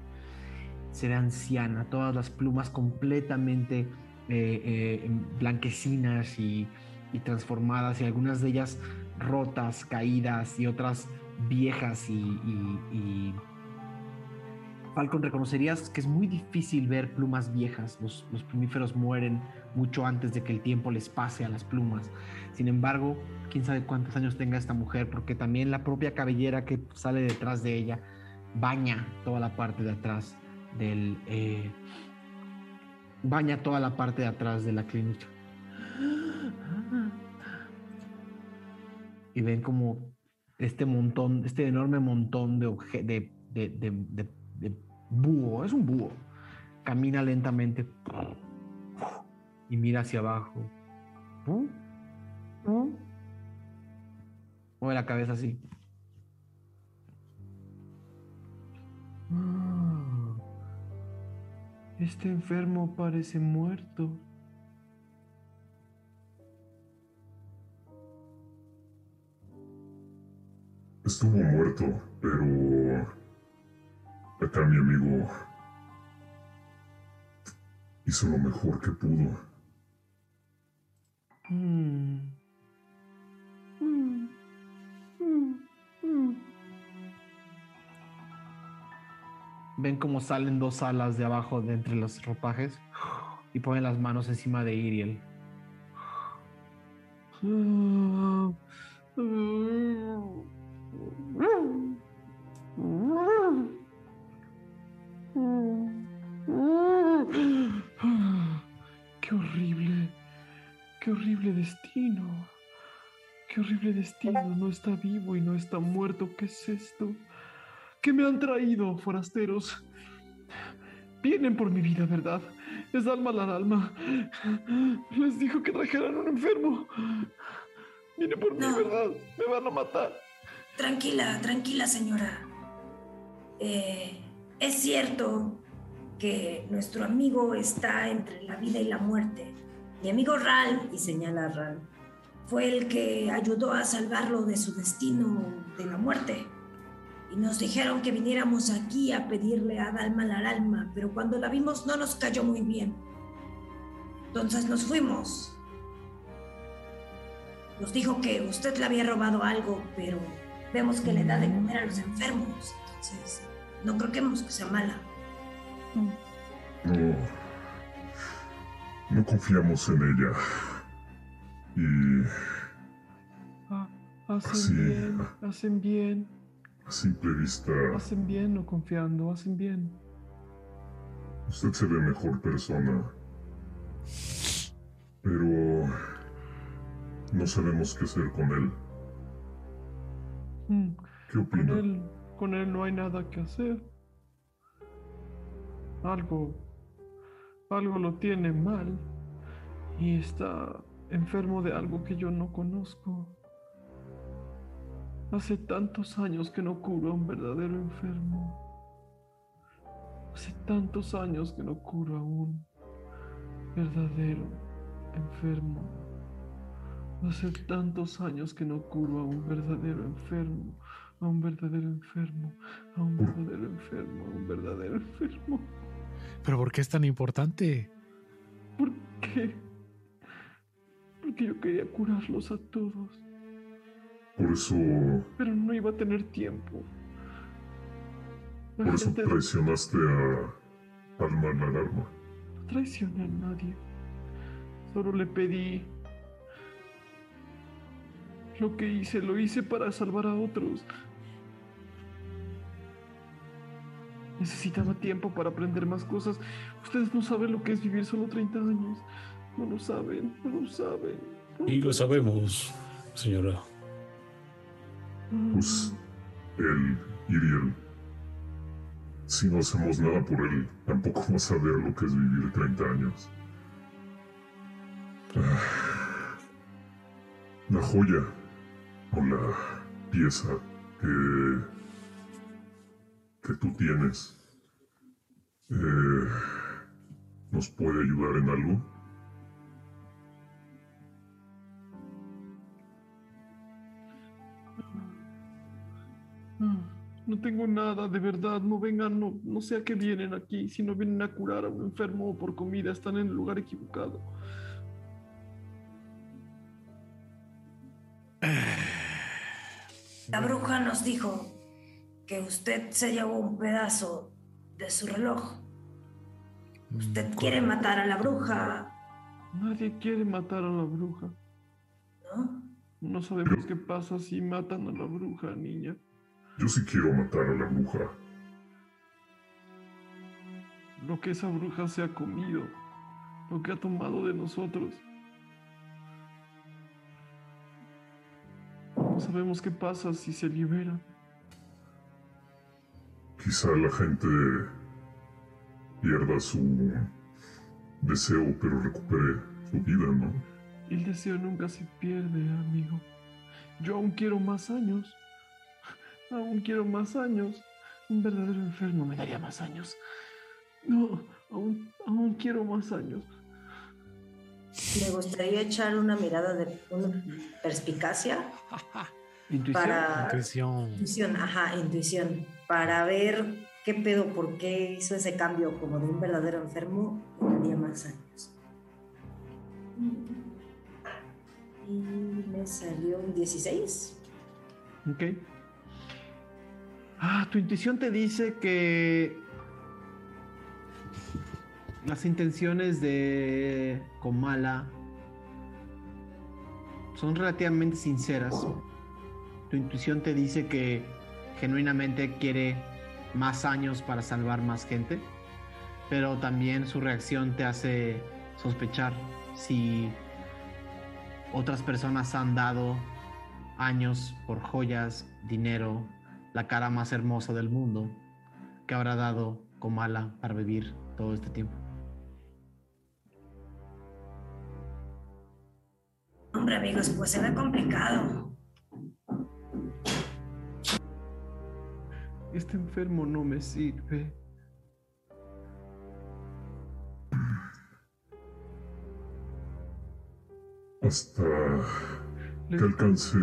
Se ve anciana, todas las plumas completamente eh, eh, blanquecinas y, transformadas, y algunas de ellas rotas, caídas, y otras viejas y, y Falcon, reconocerías que es muy difícil ver plumas viejas. Los, los, plumíferos mueren mucho antes de que el tiempo les pase a las plumas. Sin embargo, quién sabe cuántos años tenga esta mujer, porque también la propia cabellera que sale detrás de ella baña toda la parte de atrás del. Eh, baña toda la parte de atrás de la clínica. Y ven como este montón, este enorme montón de, obje- de, de, es un búho, camina lentamente y mira hacia abajo. Mueve la cabeza así. Este enfermo parece muerto. Estuvo muerto, pero acá mi amigo hizo lo mejor que pudo. Mm. Mm. Mm. Ven cómo salen dos alas de abajo de entre los ropajes y ponen las manos encima de Iriel. Qué horrible, qué horrible destino. Qué horrible destino. No está vivo y no está muerto. ¿Qué es esto? ¿Qué me han traído, forasteros? Vienen por mi vida, ¿verdad? Es alma la alma. Les dijo que trajeran un enfermo. Vienen por No. mí, ¿verdad? Me van a matar. Tranquila, tranquila, señora. Eh, es cierto que nuestro amigo está entre la vida y la muerte. Mi amigo Ral, y señala a Ral, fue el que ayudó a salvarlo de su destino de la muerte. Y nos dijeron que viniéramos aquí a pedirle a Dalma la alma, pero cuando la vimos no nos cayó muy bien. Entonces nos fuimos. Nos dijo que usted le había robado algo, pero vemos que le da de comer a los enfermos. Entonces, no creo que sea mala. No. No confiamos en ella. Y Ah, hacen bien, hacen bien, a simple vista, hacen bien no confiando, hacen bien. usted se ve mejor persona. Pero no sabemos qué hacer con él. Mm, ¿Qué Con opina? él, con él no hay nada que hacer. Algo, algo lo tiene mal y está enfermo de algo que yo no conozco. Hace tantos años que no curo a un verdadero enfermo. Hace tantos años que no curo a un verdadero enfermo. Hace tantos años que no curo a un verdadero enfermo, a un verdadero enfermo, a un verdadero enfermo, a un verdadero enfermo. Pero ¿por qué es tan importante? ¿Por qué? Porque yo quería curarlos a todos, Por eso, pero no iba a tener tiempo. La por eso traicionaste a Alma la alarma. no traicioné a nadie. Solo le pedí. Lo que hice, lo hice para salvar a otros. Necesitaba tiempo para aprender más cosas. Ustedes no saben lo que es vivir solo 30 años. No lo saben, no lo saben. Y lo sabemos, señora. Pues él, Iriel, si no hacemos nada por él, tampoco va a saber lo que es vivir 30 años. Ah, La joya o la pieza que, que tú tienes eh, nos puede ayudar en algo. No tengo nada, de verdad. No vengan, no, no sé a qué vienen aquí. Si no vienen a curar a un enfermo o por comida, están en el lugar equivocado. La bruja nos dijo que usted se llevó un pedazo de su reloj. Usted quiere matar a la bruja, Nadie quiere matar a la bruja. ¿no? No sabemos qué pasa si matan a la bruja, niña. Yo sí quiero matar a la bruja. Lo que esa bruja se ha comido, lo que ha tomado de nosotros. No sabemos qué pasa si se libera. Quizá la gente pierda su deseo, pero recupere su vida, ¿no? El deseo nunca se pierde, amigo. Yo aún quiero más años. Aún quiero más años. Un verdadero enfermo me daría más años. No, aún, aún quiero más años. Me gustaría echar una mirada de una perspicacia Intuición. para Intuición. intuición, ajá, intuición, para ver qué pedo, por qué hizo ese cambio como de un verdadero enfermo y daría más años. Y me salió un 16. Ok. Ah, tu intuición te dice que las intenciones de Komala son relativamente sinceras. Tu intuición te dice que genuinamente quiere más años para salvar más gente, pero también su reacción te hace sospechar si otras personas han dado años por joyas, dinero, la cara más hermosa del mundo que habrá dado Komala para vivir todo este tiempo. Hombre, amigos, pues se ve complicado. Este enfermo no me sirve. Hasta que alcance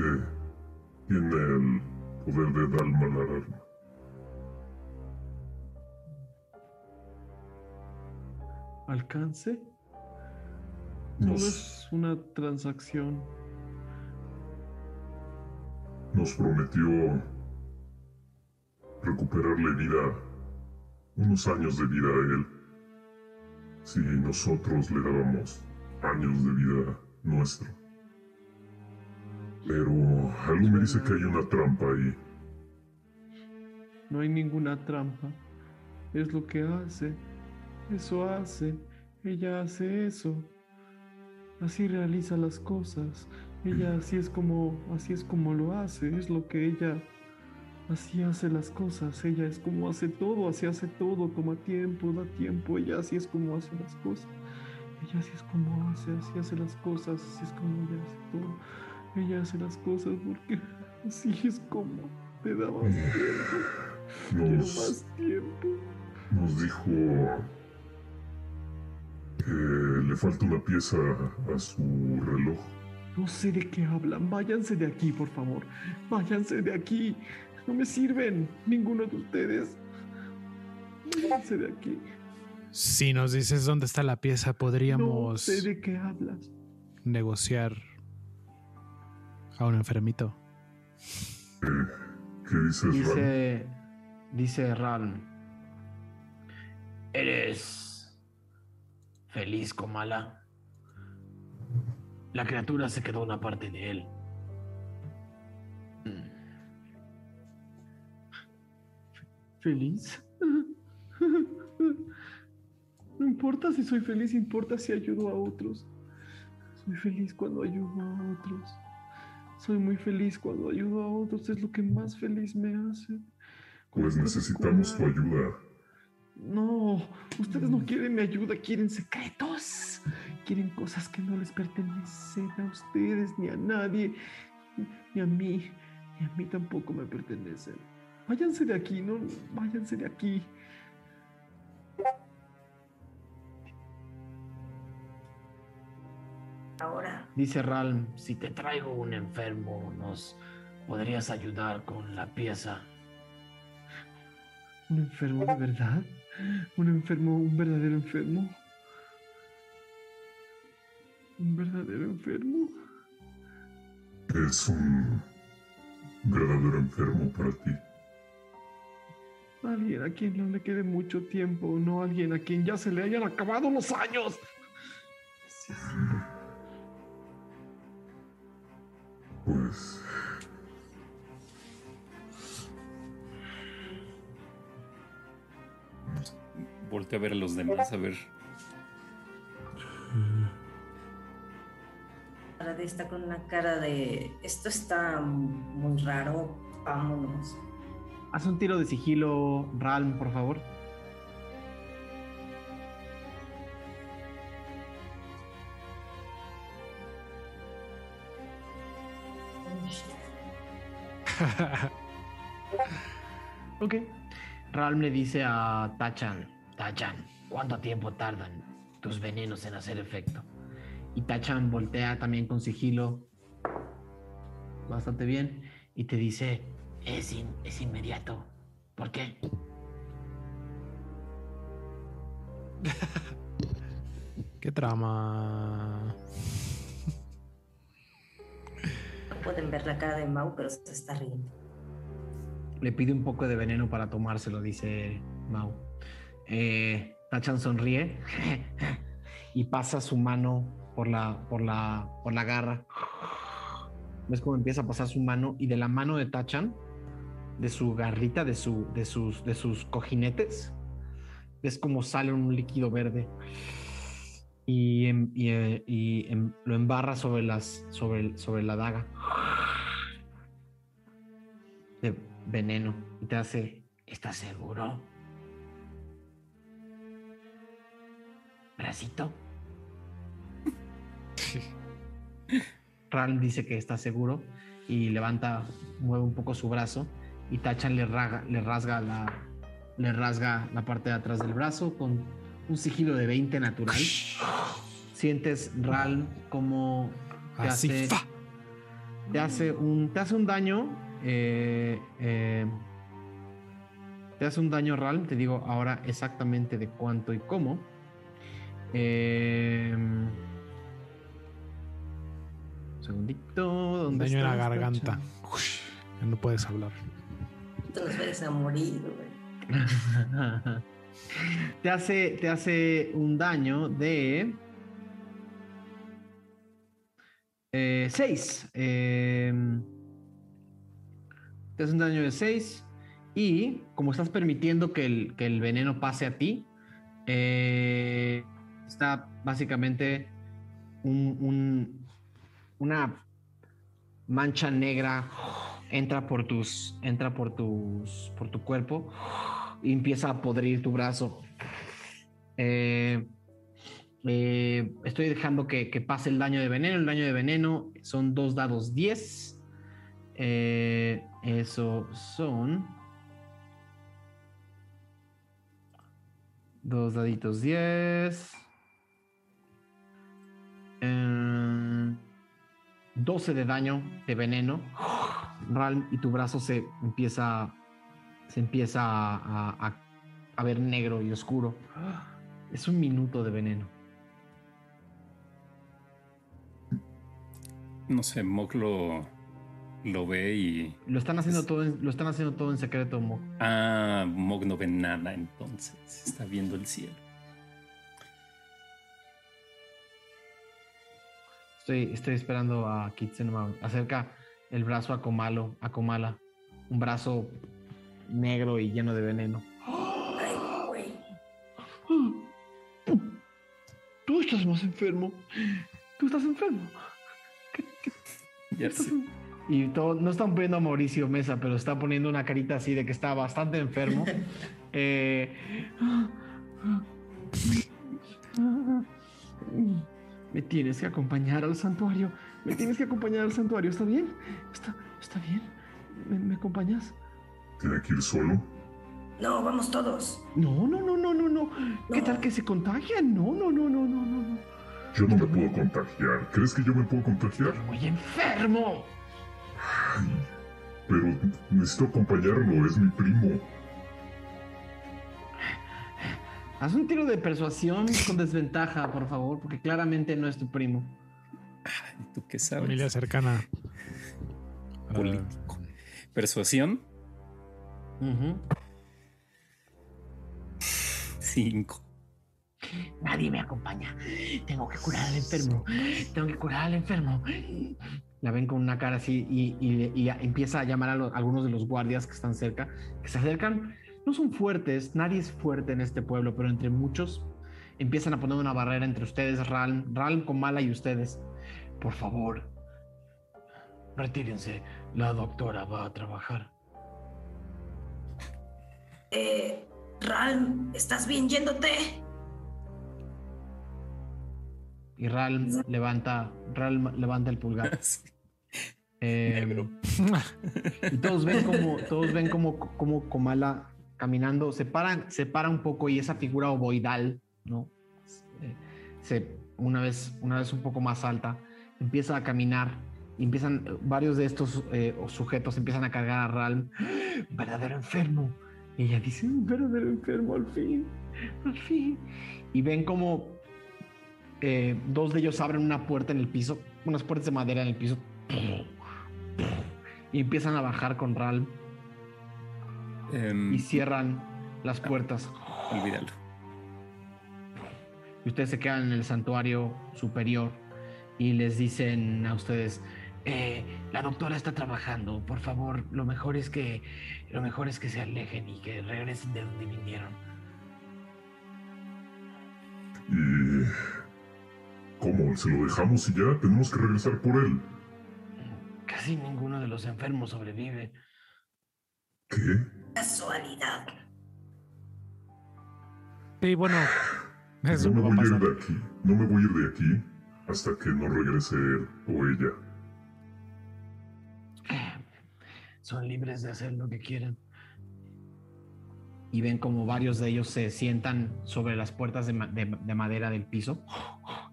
tiene el poder de Dalma Lararma. ¿Alcance? Solo Nos, es una transacción. nos prometió recuperarle vida, unos años de vida a él, si nosotros le dábamos años de vida nuestro. Pero algo me dice que hay una trampa ahí. No hay ninguna trampa. Es lo que hace. Eso hace. Ella hace eso. Así realiza las cosas. Ella así es como así es como lo hace. Es lo que ella así hace las cosas. Ella es como hace todo. Así hace todo. Toma tiempo, da tiempo. Ella así es como hace las cosas. Ella así es como hace. Así hace las cosas. Así es como ella hace todo. Ella hace las cosas porque así es como te da más tiempo. Nos, más tiempo. nos dijo que le falta una pieza a su reloj. No sé de qué hablan. Váyanse de aquí, por favor. Váyanse de aquí. No me sirven ninguno de ustedes. Váyanse de aquí. Si nos dices dónde está la pieza, No podríamos sé de qué hablas. negociar a un enfermito. ¿Qué dices, Ram? Dice, dice Ralm. ¿Eres feliz, Komala? La criatura se quedó una parte de él. ¿Feliz? No importa si soy feliz, importa si ayudo a otros. Soy feliz cuando ayudo a otros. Soy muy feliz cuando ayudo a otros. Es lo que más feliz me hace. Pues necesitamos tu ayuda. No, ustedes no quieren mi ayuda, quieren secretos. Quieren cosas que no les pertenecen a ustedes ni a nadie. Ni a mí. Ni a mí tampoco me pertenecen. Váyanse de aquí, no, váyanse de aquí. Ahora, Dice Ralm. Si te traigo un enfermo, ¿nos podrías ayudar con la pieza? ¿Un enfermo de verdad? ¿Un enfermo, un verdadero enfermo? ¿Un verdadero enfermo? Es un verdadero enfermo para ti. Alguien a quien no le quede mucho tiempo, no alguien a quien ya se le hayan acabado los años. Pues Voltea a ver a los demás, a ver. Arade está con una cara de esto está muy raro, vámonos. Haz un tiro de sigilo, Ralm, por favor. ok. Ralm le dice a Tachan, Tachan, ¿cuánto tiempo tardan tus venenos en hacer efecto? Y Tachan voltea también con sigilo. Bastante bien. Y te dice, es, es inmediato. ¿Por qué? ¿Qué trama? No pueden ver la cara de Mau, pero se está riendo. Le pide un poco de veneno para tomárselo, dice Mau. Eh, Tachan sonríe y pasa su mano por la, por la, por la garra. ¿Ves cómo empieza a pasar su mano? Y de la mano de Tachan, de su garrita, de, su, de, sus, de sus cojinetes, ves cómo sale un líquido verde y, em, y, eh, y em, lo embarra sobre, las, sobre, sobre la daga de veneno y te hace, ¿estás seguro? ¿Bracito? Ral dice que está seguro y levanta, mueve un poco su brazo y Tachan le, raga, le rasga la le rasga la parte de atrás del brazo con un sigilo de 20 natural. Sientes Ral como te Así, hace, fa. te hace un te hace un daño eh, eh, te hace un daño Ral, te digo ahora exactamente de cuánto y cómo. Eh, un segundito, Un ¿dónde daño en la garganta. No puedes hablar. Te vayas a morir, güey. te hace, te hace un daño de 6. te hace un daño de 6. Y como estás permitiendo que el, que el veneno pase a ti, eh, está básicamente un- una mancha negra entra por tus entra por tus por tu cuerpo y empieza a podrir tu brazo. Eh, eh, estoy dejando que, que pase el daño de veneno. El daño de veneno son dos dados 10 Eh, eso son dos daditos 10 Eh, 12 de daño de veneno. Ralm, y tu brazo se empieza. Se empieza a, a- a- ver negro y oscuro. Es un minuto de veneno. No sé, Mok lo, lo ve y. Lo están haciendo todo en, lo están haciendo todo en secreto, Mo. Ah, Mok no ve nada entonces. Está viendo el cielo. Estoy, estoy esperando a Kitsenma. Acerca el brazo a Komalo, a Komala. Un brazo negro y lleno de veneno. Tú estás más enfermo. Tú estás enfermo. Ya sé. Y todo, no están poniendo a Mauricio Mesa, pero está poniendo una carita así de que está bastante enfermo. Eh, me tienes que acompañar al santuario. Me tienes que acompañar al santuario. ¿Está bien? ¿Está, está bien? ¿Me, me acompañas? ¿Tiene que ir solo? No, vamos todos. No, no, no, no, no, no. ¿Qué tal que se contagian? No, no, no, no, no, no. no. Yo no me puedo contagiar. ¿Crees que yo me puedo contagiar? Muy enfermo. Ay, pero necesito acompañarlo, es mi primo. Haz un tiro de persuasión con desventaja, por favor, porque claramente no es tu primo. ¿Tú qué sabes? Familia cercana. Político. Persuasión. 5. Nadie me acompaña. Tengo que curar al enfermo. Tengo que curar al enfermo. La ven con una cara así y, y- y empieza a llamar a algunos de los guardias que están cerca, que se acercan. No son fuertes, nadie es fuerte en este pueblo, pero entre muchos empiezan a poner una barrera entre ustedes, Ralm, Ralm con Mala y ustedes. por favor, retírense. La doctora va a trabajar. Eh, Ralm, ¿estás bien yéndote? Y Ralm levanta, Ralm levanta el pulgar. Eh, y todos ven como, todos ven como, como Komala caminando, se para, se para un poco y esa figura ovoidal, ¿no? Eh, se, una, vez, una vez un poco más alta, empieza a caminar empiezan, varios de estos eh, sujetos empiezan a cargar a Ralm. Verdadero enfermo. Y ella dice, verdadero enfermo, al fin, al fin. Y ven como eh, dos de ellos abren una puerta en el piso, unas puertas de madera en el piso. Y empiezan a bajar con Ralm. Em, y cierran las puertas. olvídalo. Y ustedes se quedan en el santuario superior y les dicen a ustedes, "Eh, la doctora está trabajando, por favor, lo mejor es que lo mejor es que se alejen y que regresen de donde vinieron. ¿Y cómo? ¿Se lo dejamos y ya? Tenemos que regresar por él. Casi ninguno de los enfermos sobrevive. ¿Qué? Casualidad. Sí, bueno, eso no me voy a ir de aquí. No me voy a ir de aquí hasta que no regrese él o ella. Son libres de hacer lo que quieran. Y ven como varios de ellos se sientan sobre las puertas de, ma- de- de madera del piso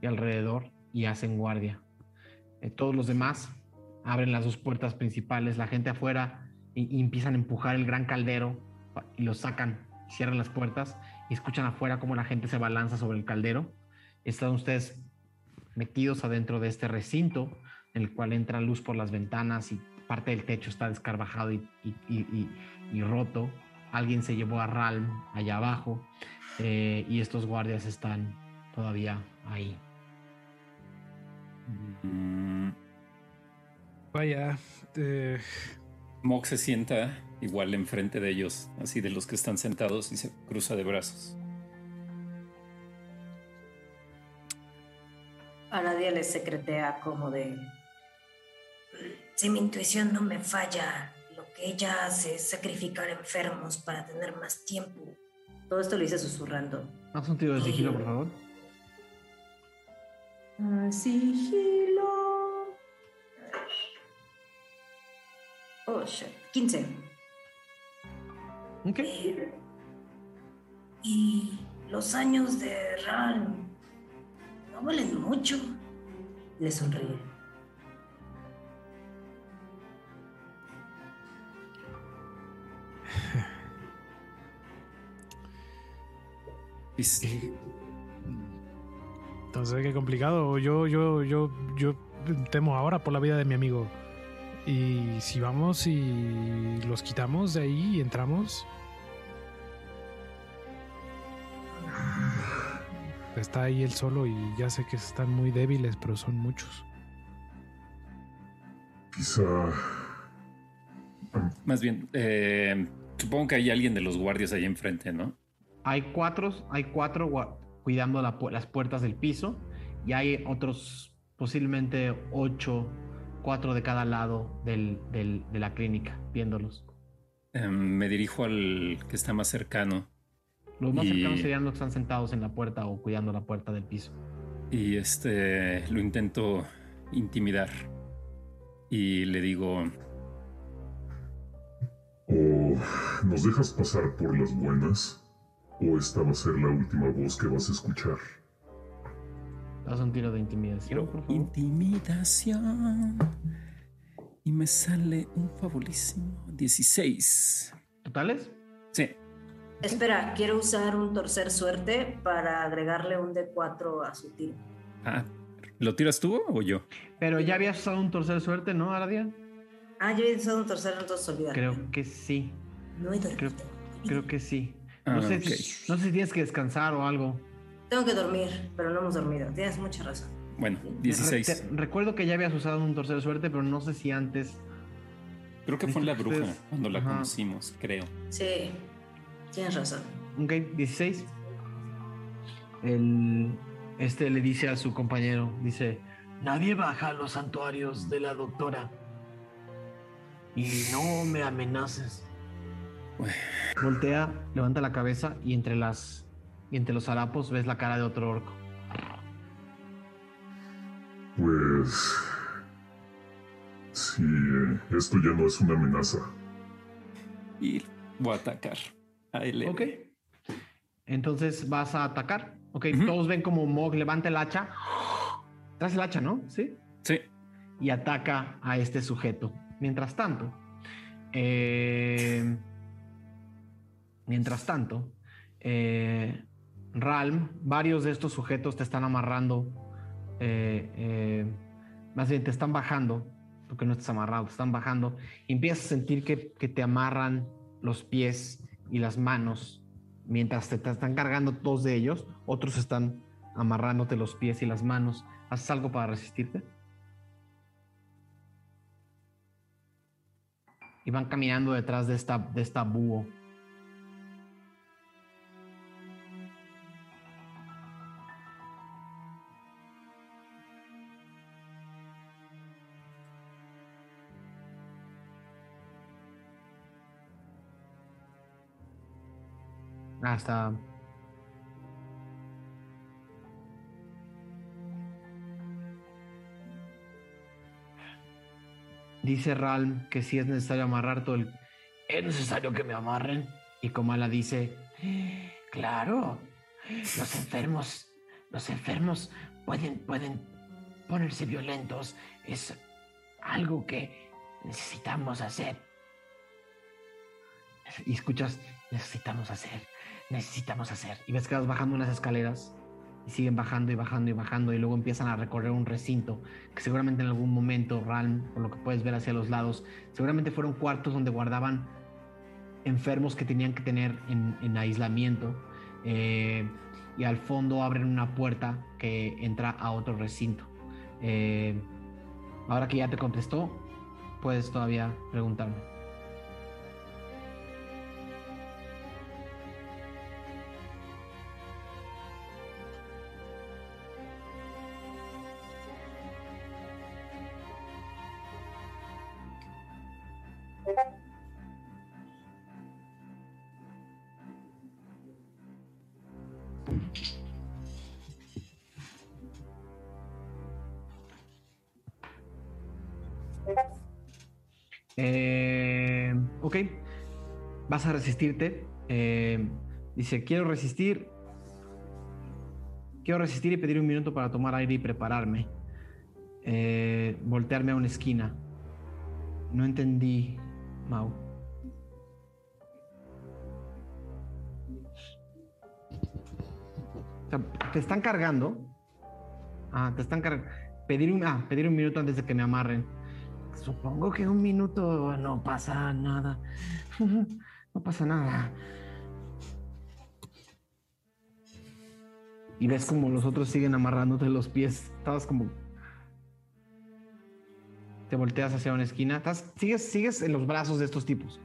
y alrededor y hacen guardia. Eh, todos los demás abren las dos puertas principales, la gente afuera y, y empiezan a empujar el gran caldero y lo sacan, cierran las puertas y escuchan afuera como la gente se balanza sobre el caldero. Están ustedes metidos adentro de este recinto en el cual entra luz por las ventanas y parte del techo está descarvajado y, y- y- y- y roto. Alguien se llevó a Ralm allá abajo eh, y estos guardias están todavía ahí. Mm, Vaya, eh, Mog se sienta igual enfrente de ellos, así de los que están sentados y se cruza de brazos. A nadie le secretea como de... Si mi intuición no me falla, lo que ella hace es sacrificar enfermos para tener más tiempo. Todo esto lo hice susurrando. Haz un tiro de sigilo, por favor. Ah, sigilo. Oh, shit. 15. Ok. Eh, Y los años de Ral no valen mucho. Le sonríe. Entonces qué complicado. Yo, yo, yo, yo temo ahora por la vida de mi amigo. Y si vamos y los quitamos de ahí y entramos. Está ahí él solo y ya sé que están muy débiles, pero son muchos. Quizá más bien, eh, supongo que hay alguien de los guardias ahí enfrente, ¿no? Hay cuatro, hay cuatro cuidando la pu- las puertas del piso y hay otros posiblemente ocho, cuatro de cada lado del- del- de la clínica viéndolos. Em, me dirijo al que está más cercano Los más Y- cercanos serían los que están sentados en la puerta o cuidando la puerta del piso. y este lo intento intimidar. Y le digo, o nos dejas pasar por las buenas o esta va a ser la última voz que vas a escuchar. Haz un tiro de intimidación, quiero por favor. intimidación. Y me sale un fabulísimo 16. ¿Totales? Sí, Espera, quiero usar un torcer suerte para agregarle un D4 a su tiro. Ah, ¿lo tiras tú o yo? Pero ya habías usado un torcer suerte, ¿no, Aradia? Ah, yo he usado un torcer, entonces olvídalo. Creo que sí. No he. Creo, creo que sí. Ah, No sé, no sé si tienes que descansar o algo. Tengo que dormir, pero no hemos dormido. Tienes mucha razón. Bueno, Re- 16. te- recuerdo que ya habías usado un torcer suerte, pero no sé si antes. Creo que fue en la bruja Ustedes- cuando la Ajá. conocimos, creo. Sí, tienes razón. Ok, 16. El, este le dice a su compañero, dice, Nadie baja a los santuarios de la doctora. Y no me amenaces. Voltea, levanta la cabeza y entre las y entre los harapos ves la cara de otro orco. Pues... Sí, esto ya no es una amenaza. Y voy a atacar a él. Ok. Entonces vas a atacar. Ok, todos ven como Mog levanta el hacha. Tras el hacha, ¿no? Sí. Sí. Y ataca a este sujeto. Mientras tanto, eh, mientras tanto, eh, Ralm, varios de estos sujetos te están amarrando. eh, eh, más bien te están bajando, porque no estás amarrado, te están bajando. Y empiezas a sentir que, que te amarran los pies y las manos mientras te, te están cargando dos de ellos. Otros están amarrándote los pies y las manos. ¿Haces algo para resistirte? Y van caminando detrás de esta, de esta búho. Hasta. Dice Ralm que si es necesario amarrar todo el. Es necesario que me amarren. Y Komala dice: Claro, los enfermos, los enfermos pueden, pueden ponerse violentos. Es algo que necesitamos hacer. Y escuchas, necesitamos hacer, necesitamos hacer. Y ves que vas bajando unas escaleras y siguen bajando y bajando y bajando y luego empiezan a recorrer un recinto que seguramente en algún momento, Ralm, por lo que puedes ver hacia los lados, seguramente fueron cuartos donde guardaban enfermos que tenían que tener en, en aislamiento. Eh, y al fondo abren una puerta que entra a otro recinto. Eh, ahora que ya te contestó, puedes todavía preguntarme. Vas a resistirte. Eh, dice, quiero resistir. Quiero resistir y pedir un minuto para tomar aire y prepararme. Eh, voltearme a una esquina. No entendí, Mau. Te están cargando. Ah, te están cargando. Pedir ah, pedir un minuto antes de que me amarren. Supongo que un minuto no pasa nada. No pasa nada. Y ves como los otros siguen amarrándote los pies. Estabas como. Te volteas hacia una esquina. Estás, sigues, sigues en los brazos de estos tipos.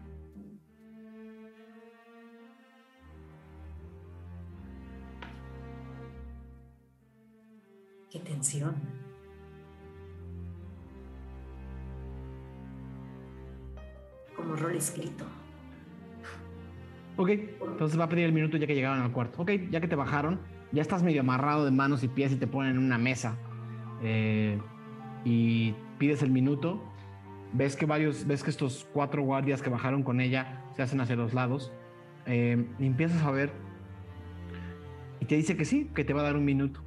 Qué tensión. Como rol escrito. Ok, entonces va a pedir el minuto ya que llegaron al cuarto. Ok, ya que te bajaron, ya estás medio amarrado de manos y pies y te ponen en una mesa. Eh, y pides el minuto. Ves que varios, ves que estos cuatro guardias que bajaron con ella se hacen hacia los lados. Eh, y empiezas a ver. Y te dice que sí, que te va a dar un minuto.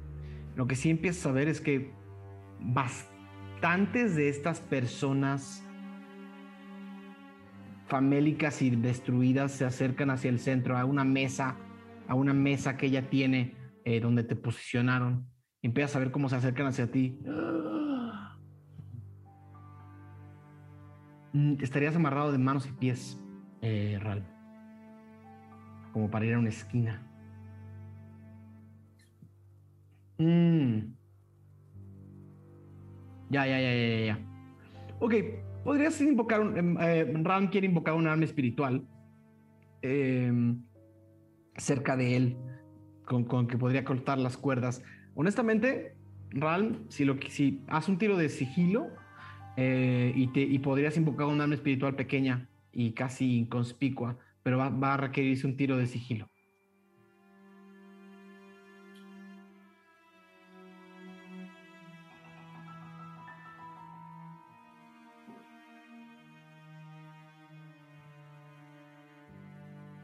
Lo que sí empiezas a ver es que bastantes de estas personas famélicas y destruidas se acercan hacia el centro, a una mesa, a una mesa que ella tiene eh, donde te posicionaron. Empiezas a ver cómo se acercan hacia ti. Mm, Estarías amarrado de manos y pies, eh, Ral. Como para ir a una esquina. Mm. Ya, ya, ya, ya, ya. Ok, podrías invocar un. em, eh, Ram quiere invocar un arma espiritual em, cerca de él, con, con que podría cortar las cuerdas. Honestamente, Ralm, si, lo, si haz un tiro de sigilo eh, y, te, y podrías invocar un arma espiritual pequeña y casi inconspicua, pero va, va a requerirse un tiro de sigilo.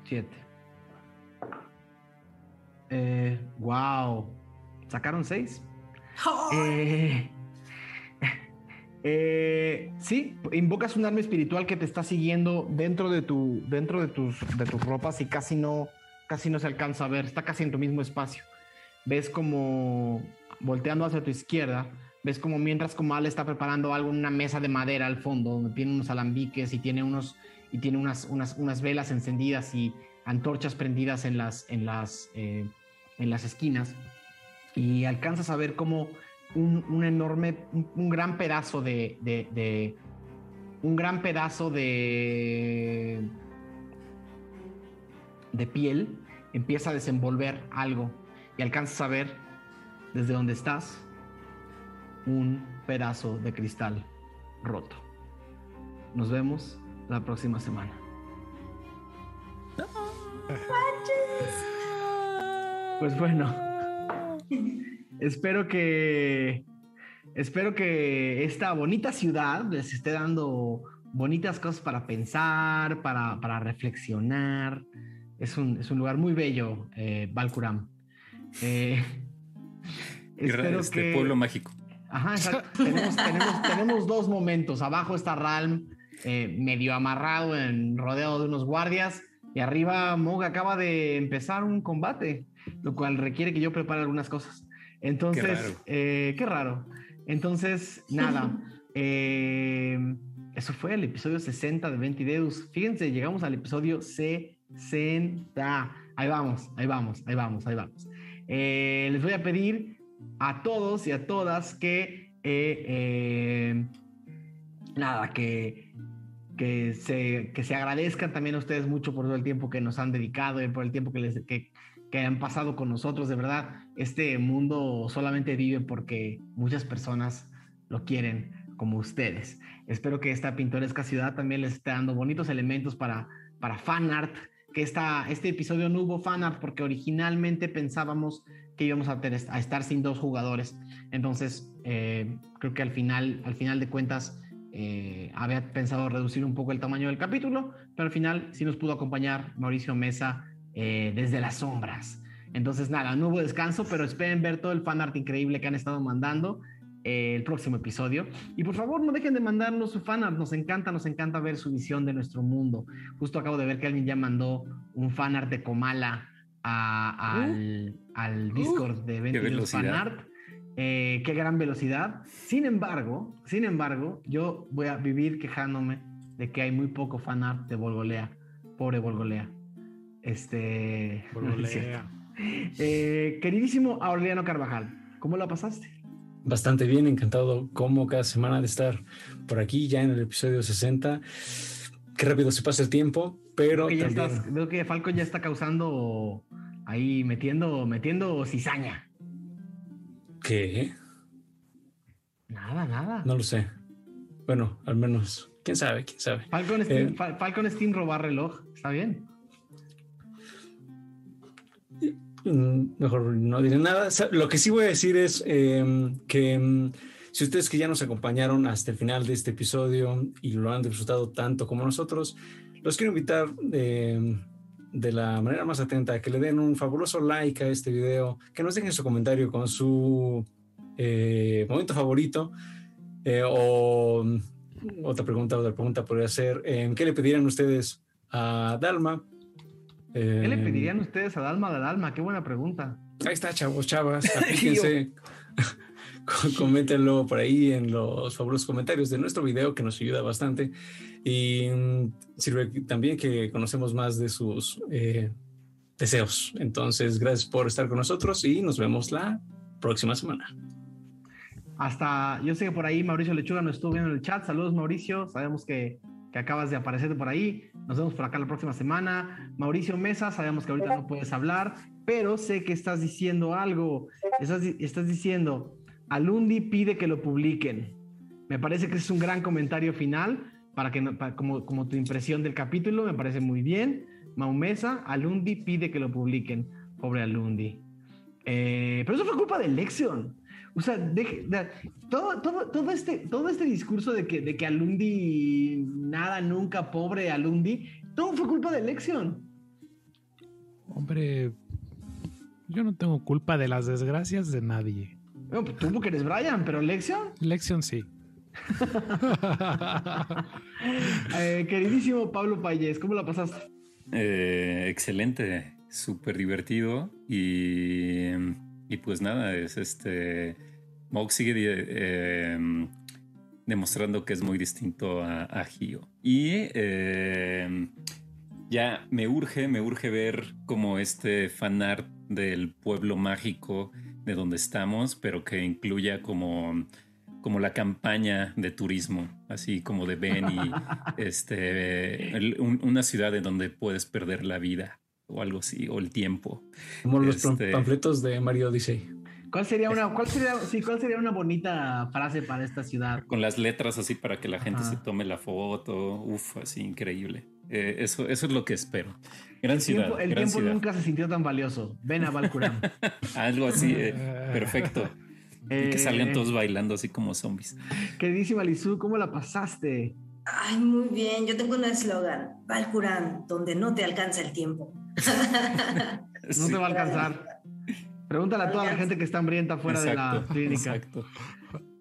Siete. Eh, wow. ¿Sacaron seis? Eh, eh, sí, invocas un arma espiritual que te está siguiendo dentro de tu, dentro de tus, de tus ropas y casi no, casi no se alcanza a ver. Está casi en tu mismo espacio. Ves como volteando hacia tu izquierda, ves como mientras Comal está preparando algo en una mesa de madera al fondo, donde tiene unos alambiques y tiene unos y tiene unas, unas, unas velas encendidas y antorchas prendidas en las, en las, eh, en las esquinas. Y alcanzas a ver como un, un enorme, un, gran pedazo de, de, de, un gran pedazo de, de piel empieza a desenvolver algo y alcanzas a ver desde donde estás un pedazo de cristal roto. Nos vemos la próxima semana. Pues bueno, espero que espero que esta bonita ciudad les esté dando bonitas cosas para pensar, para, para reflexionar. Es un, es un, lugar muy bello, eh, Valcuram. Eh, espero este que... pueblo mágico. Ajá, tenemos, tenemos, tenemos, dos momentos. Abajo está Ralm, eh, medio amarrado, en rodeado de unos guardias. Y arriba Mog acaba de empezar un combate, lo cual requiere que yo prepare algunas cosas. Entonces, qué raro. Eh, qué raro. Entonces, nada. eh, eso fue el episodio 60 de Ventideus. Fíjense, llegamos al episodio 60. Ahí vamos, ahí vamos, ahí vamos, ahí vamos. Eh, les voy a pedir a todos y a todas que, eh, eh, nada, que, que, se, que se agradezcan también a ustedes mucho por todo el tiempo que nos han dedicado y por el tiempo que, les, que, que han pasado con nosotros. De verdad, este mundo solamente vive porque muchas personas lo quieren como ustedes. Espero que esta pintoresca ciudad también les esté dando bonitos elementos para, para fan art, que esta, este episodio no hubo fan art porque originalmente pensábamos que íbamos a, tener, a estar sin dos jugadores. Entonces, eh, creo que al final, al final de cuentas, eh, había pensado reducir un poco el tamaño del capítulo, pero al final sí nos pudo acompañar Mauricio Mesa eh, desde las sombras. Entonces, nada, no hubo descanso, pero esperen ver todo el fan art increíble que han estado mandando eh, el próximo episodio. Y por favor, no dejen de mandarnos su fan art. Nos encanta, nos encanta ver su visión de nuestro mundo. Justo acabo de ver que alguien ya mandó un fan art de Comala a, al, uh, al, Discord uh, de 22 Fan Art. Eh, qué gran velocidad. Sin embargo, sin embargo, yo voy a vivir quejándome de que hay muy poco fan art de Volgolea. Pobre Volgolea. Este. Volgolea. eh, queridísimo Aureliano Carvajal, ¿cómo la pasaste? Bastante bien, encantado como cada semana de estar por aquí ya en el episodio 60. Qué rápido se pasa el tiempo, pero veo que, también... estás, que Falcon ya está causando ahí metiendo metiendo cizaña. ¿Qué? Nada, nada. No lo sé. Bueno, al menos, quién sabe, quién sabe. Falcon Steam, eh, Falcon Steam robar reloj, está bien. Mejor no diré nada. Lo que sí voy a decir es eh, que um, si ustedes que ya nos acompañaron hasta el final de este episodio y lo han disfrutado tanto como nosotros, los quiero invitar eh, de la manera más atenta a que le den un fabuloso like a este video, que nos dejen su comentario con su eh, momento favorito eh, o otra pregunta, otra pregunta podría ser, ¿qué le pedirían ustedes a Dalma? ¿Qué le pedirían ustedes a Dalma de Dalma? Qué buena pregunta. Ahí está, chavos, chavas, aplíquense. Coméntenlo por ahí en los fabulosos comentarios de nuestro video, que nos ayuda bastante. Y mm, sirve también que conocemos más de sus eh, deseos. Entonces, gracias por estar con nosotros y nos vemos la próxima semana. Hasta, yo sé que por ahí Mauricio Lechuga nos estuvo viendo en el chat. Saludos, Mauricio. Sabemos que que acabas de aparecer por ahí. Nos vemos por acá la próxima semana. Mauricio Mesa, sabemos que ahorita no puedes hablar, pero sé que estás diciendo algo. Estás, estás diciendo, Alundi pide que lo publiquen. Me parece que es un gran comentario final para que como, como tu impresión del capítulo, me parece muy bien. Maumesa, Alundi pide que lo publiquen. Pobre Alundi. Eh, pero eso fue culpa de Lexion. O sea, todo, todo, todo, este, todo este discurso de que, de que Alundi nada, nunca, pobre Alundi, todo fue culpa de Lexion. Hombre, yo no tengo culpa de las desgracias de nadie. No, pues tú porque eres Brian, pero Lexion. Lexion sí. Eh, queridísimo Pablo Payés, ¿cómo la pasaste? Eh, excelente, súper divertido y, y, pues nada, es este. Mog sigue eh, demostrando que es muy distinto a, a Gio. Y ya me urge, me urge ver como este fanart del pueblo mágico de donde estamos, pero que incluya como como la campaña de turismo, así como de Ben y este, una ciudad en donde puedes perder la vida o algo así, o el tiempo. Como los este, panfletos de Mario Odyssey. ¿Cuál sería una, cuál sería, sí, cuál sería una bonita frase para esta ciudad? Con las letras así para que la gente se tome la foto. Uf, así increíble. Eh, eso, eso es lo que espero. Gran el ciudad. Tiempo, el tiempo nunca se sintió tan valioso. Ven a Valcuram. Algo así, eh, perfecto y que salgan todos eh, bailando así como zombies. Queridísima Lizu, ¿cómo la pasaste? Ay, muy bien. Yo tengo un eslogan: Valcurán, donde no te alcanza el tiempo. no te va a alcanzar. Pregúntale a toda la gente que está hambrienta fuera de la clínica. Exacto.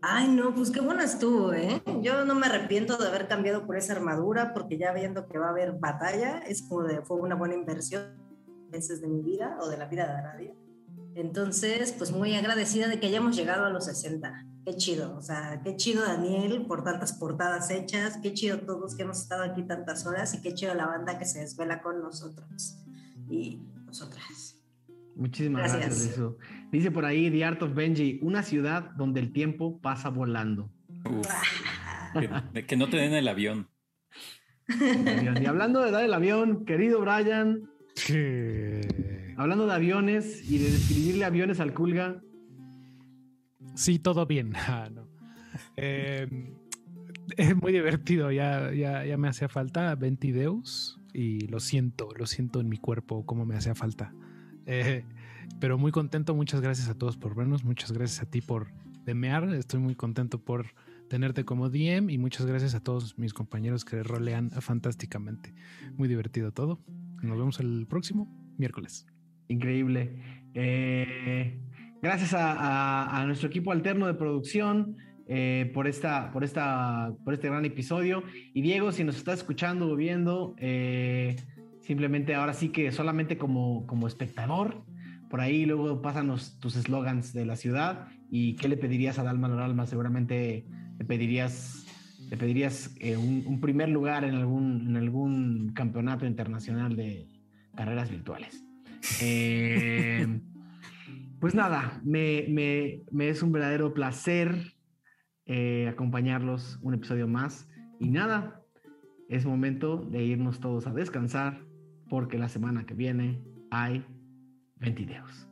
Ay, no, pues qué buena estuvo, ¿eh? Yo no me arrepiento de haber cambiado por esa armadura, porque ya viendo que va a haber batalla, es como de, fue una buena inversión veces de mi vida o de la vida de nadie. Entonces, pues muy agradecida de que hayamos llegado a los 60. Qué chido, o sea, qué chido Daniel por tantas portadas hechas, qué chido todos que hemos estado aquí tantas horas y qué chido la banda que se desvela con nosotros y nosotras. Muchísimas gracias, Dice por ahí The Art of Benji, una ciudad donde el tiempo pasa volando. que, que, no te den el avión. Y hablando de dar el avión, querido Brian. Hablando de aviones y de describirle aviones al Kulga. Sí, todo bien. Ah, em, es muy divertido, ya, ya, ya me hacía falta Ventideus y lo siento, lo siento en mi cuerpo como me hacía falta. Eh, pero muy contento, muchas gracias a todos por vernos, muchas gracias a ti por demear, estoy muy contento por tenerte como DM y muchas gracias a todos mis compañeros que rolean fantásticamente. Muy divertido todo. Nos vemos el próximo miércoles. Increíble. Eh, gracias a, nuestro equipo alterno de producción eh, por, esta, por, esta, por este gran episodio. Y Diego, si nos estás escuchando o viendo, eh, simplemente ahora sí que solamente como, como espectador, por ahí luego pasan tus eslogans de la ciudad. ¿Y qué le pedirías a Dalma Loralma? Seguramente le pedirías le pedirías un, un, primer lugar en algún, en algún campeonato internacional de carreras virtuales. Eh, pues nada, me, es un verdadero placer eh, acompañarlos un episodio más. Y nada, es momento de irnos todos a descansar porque la semana que viene hay 20 videos.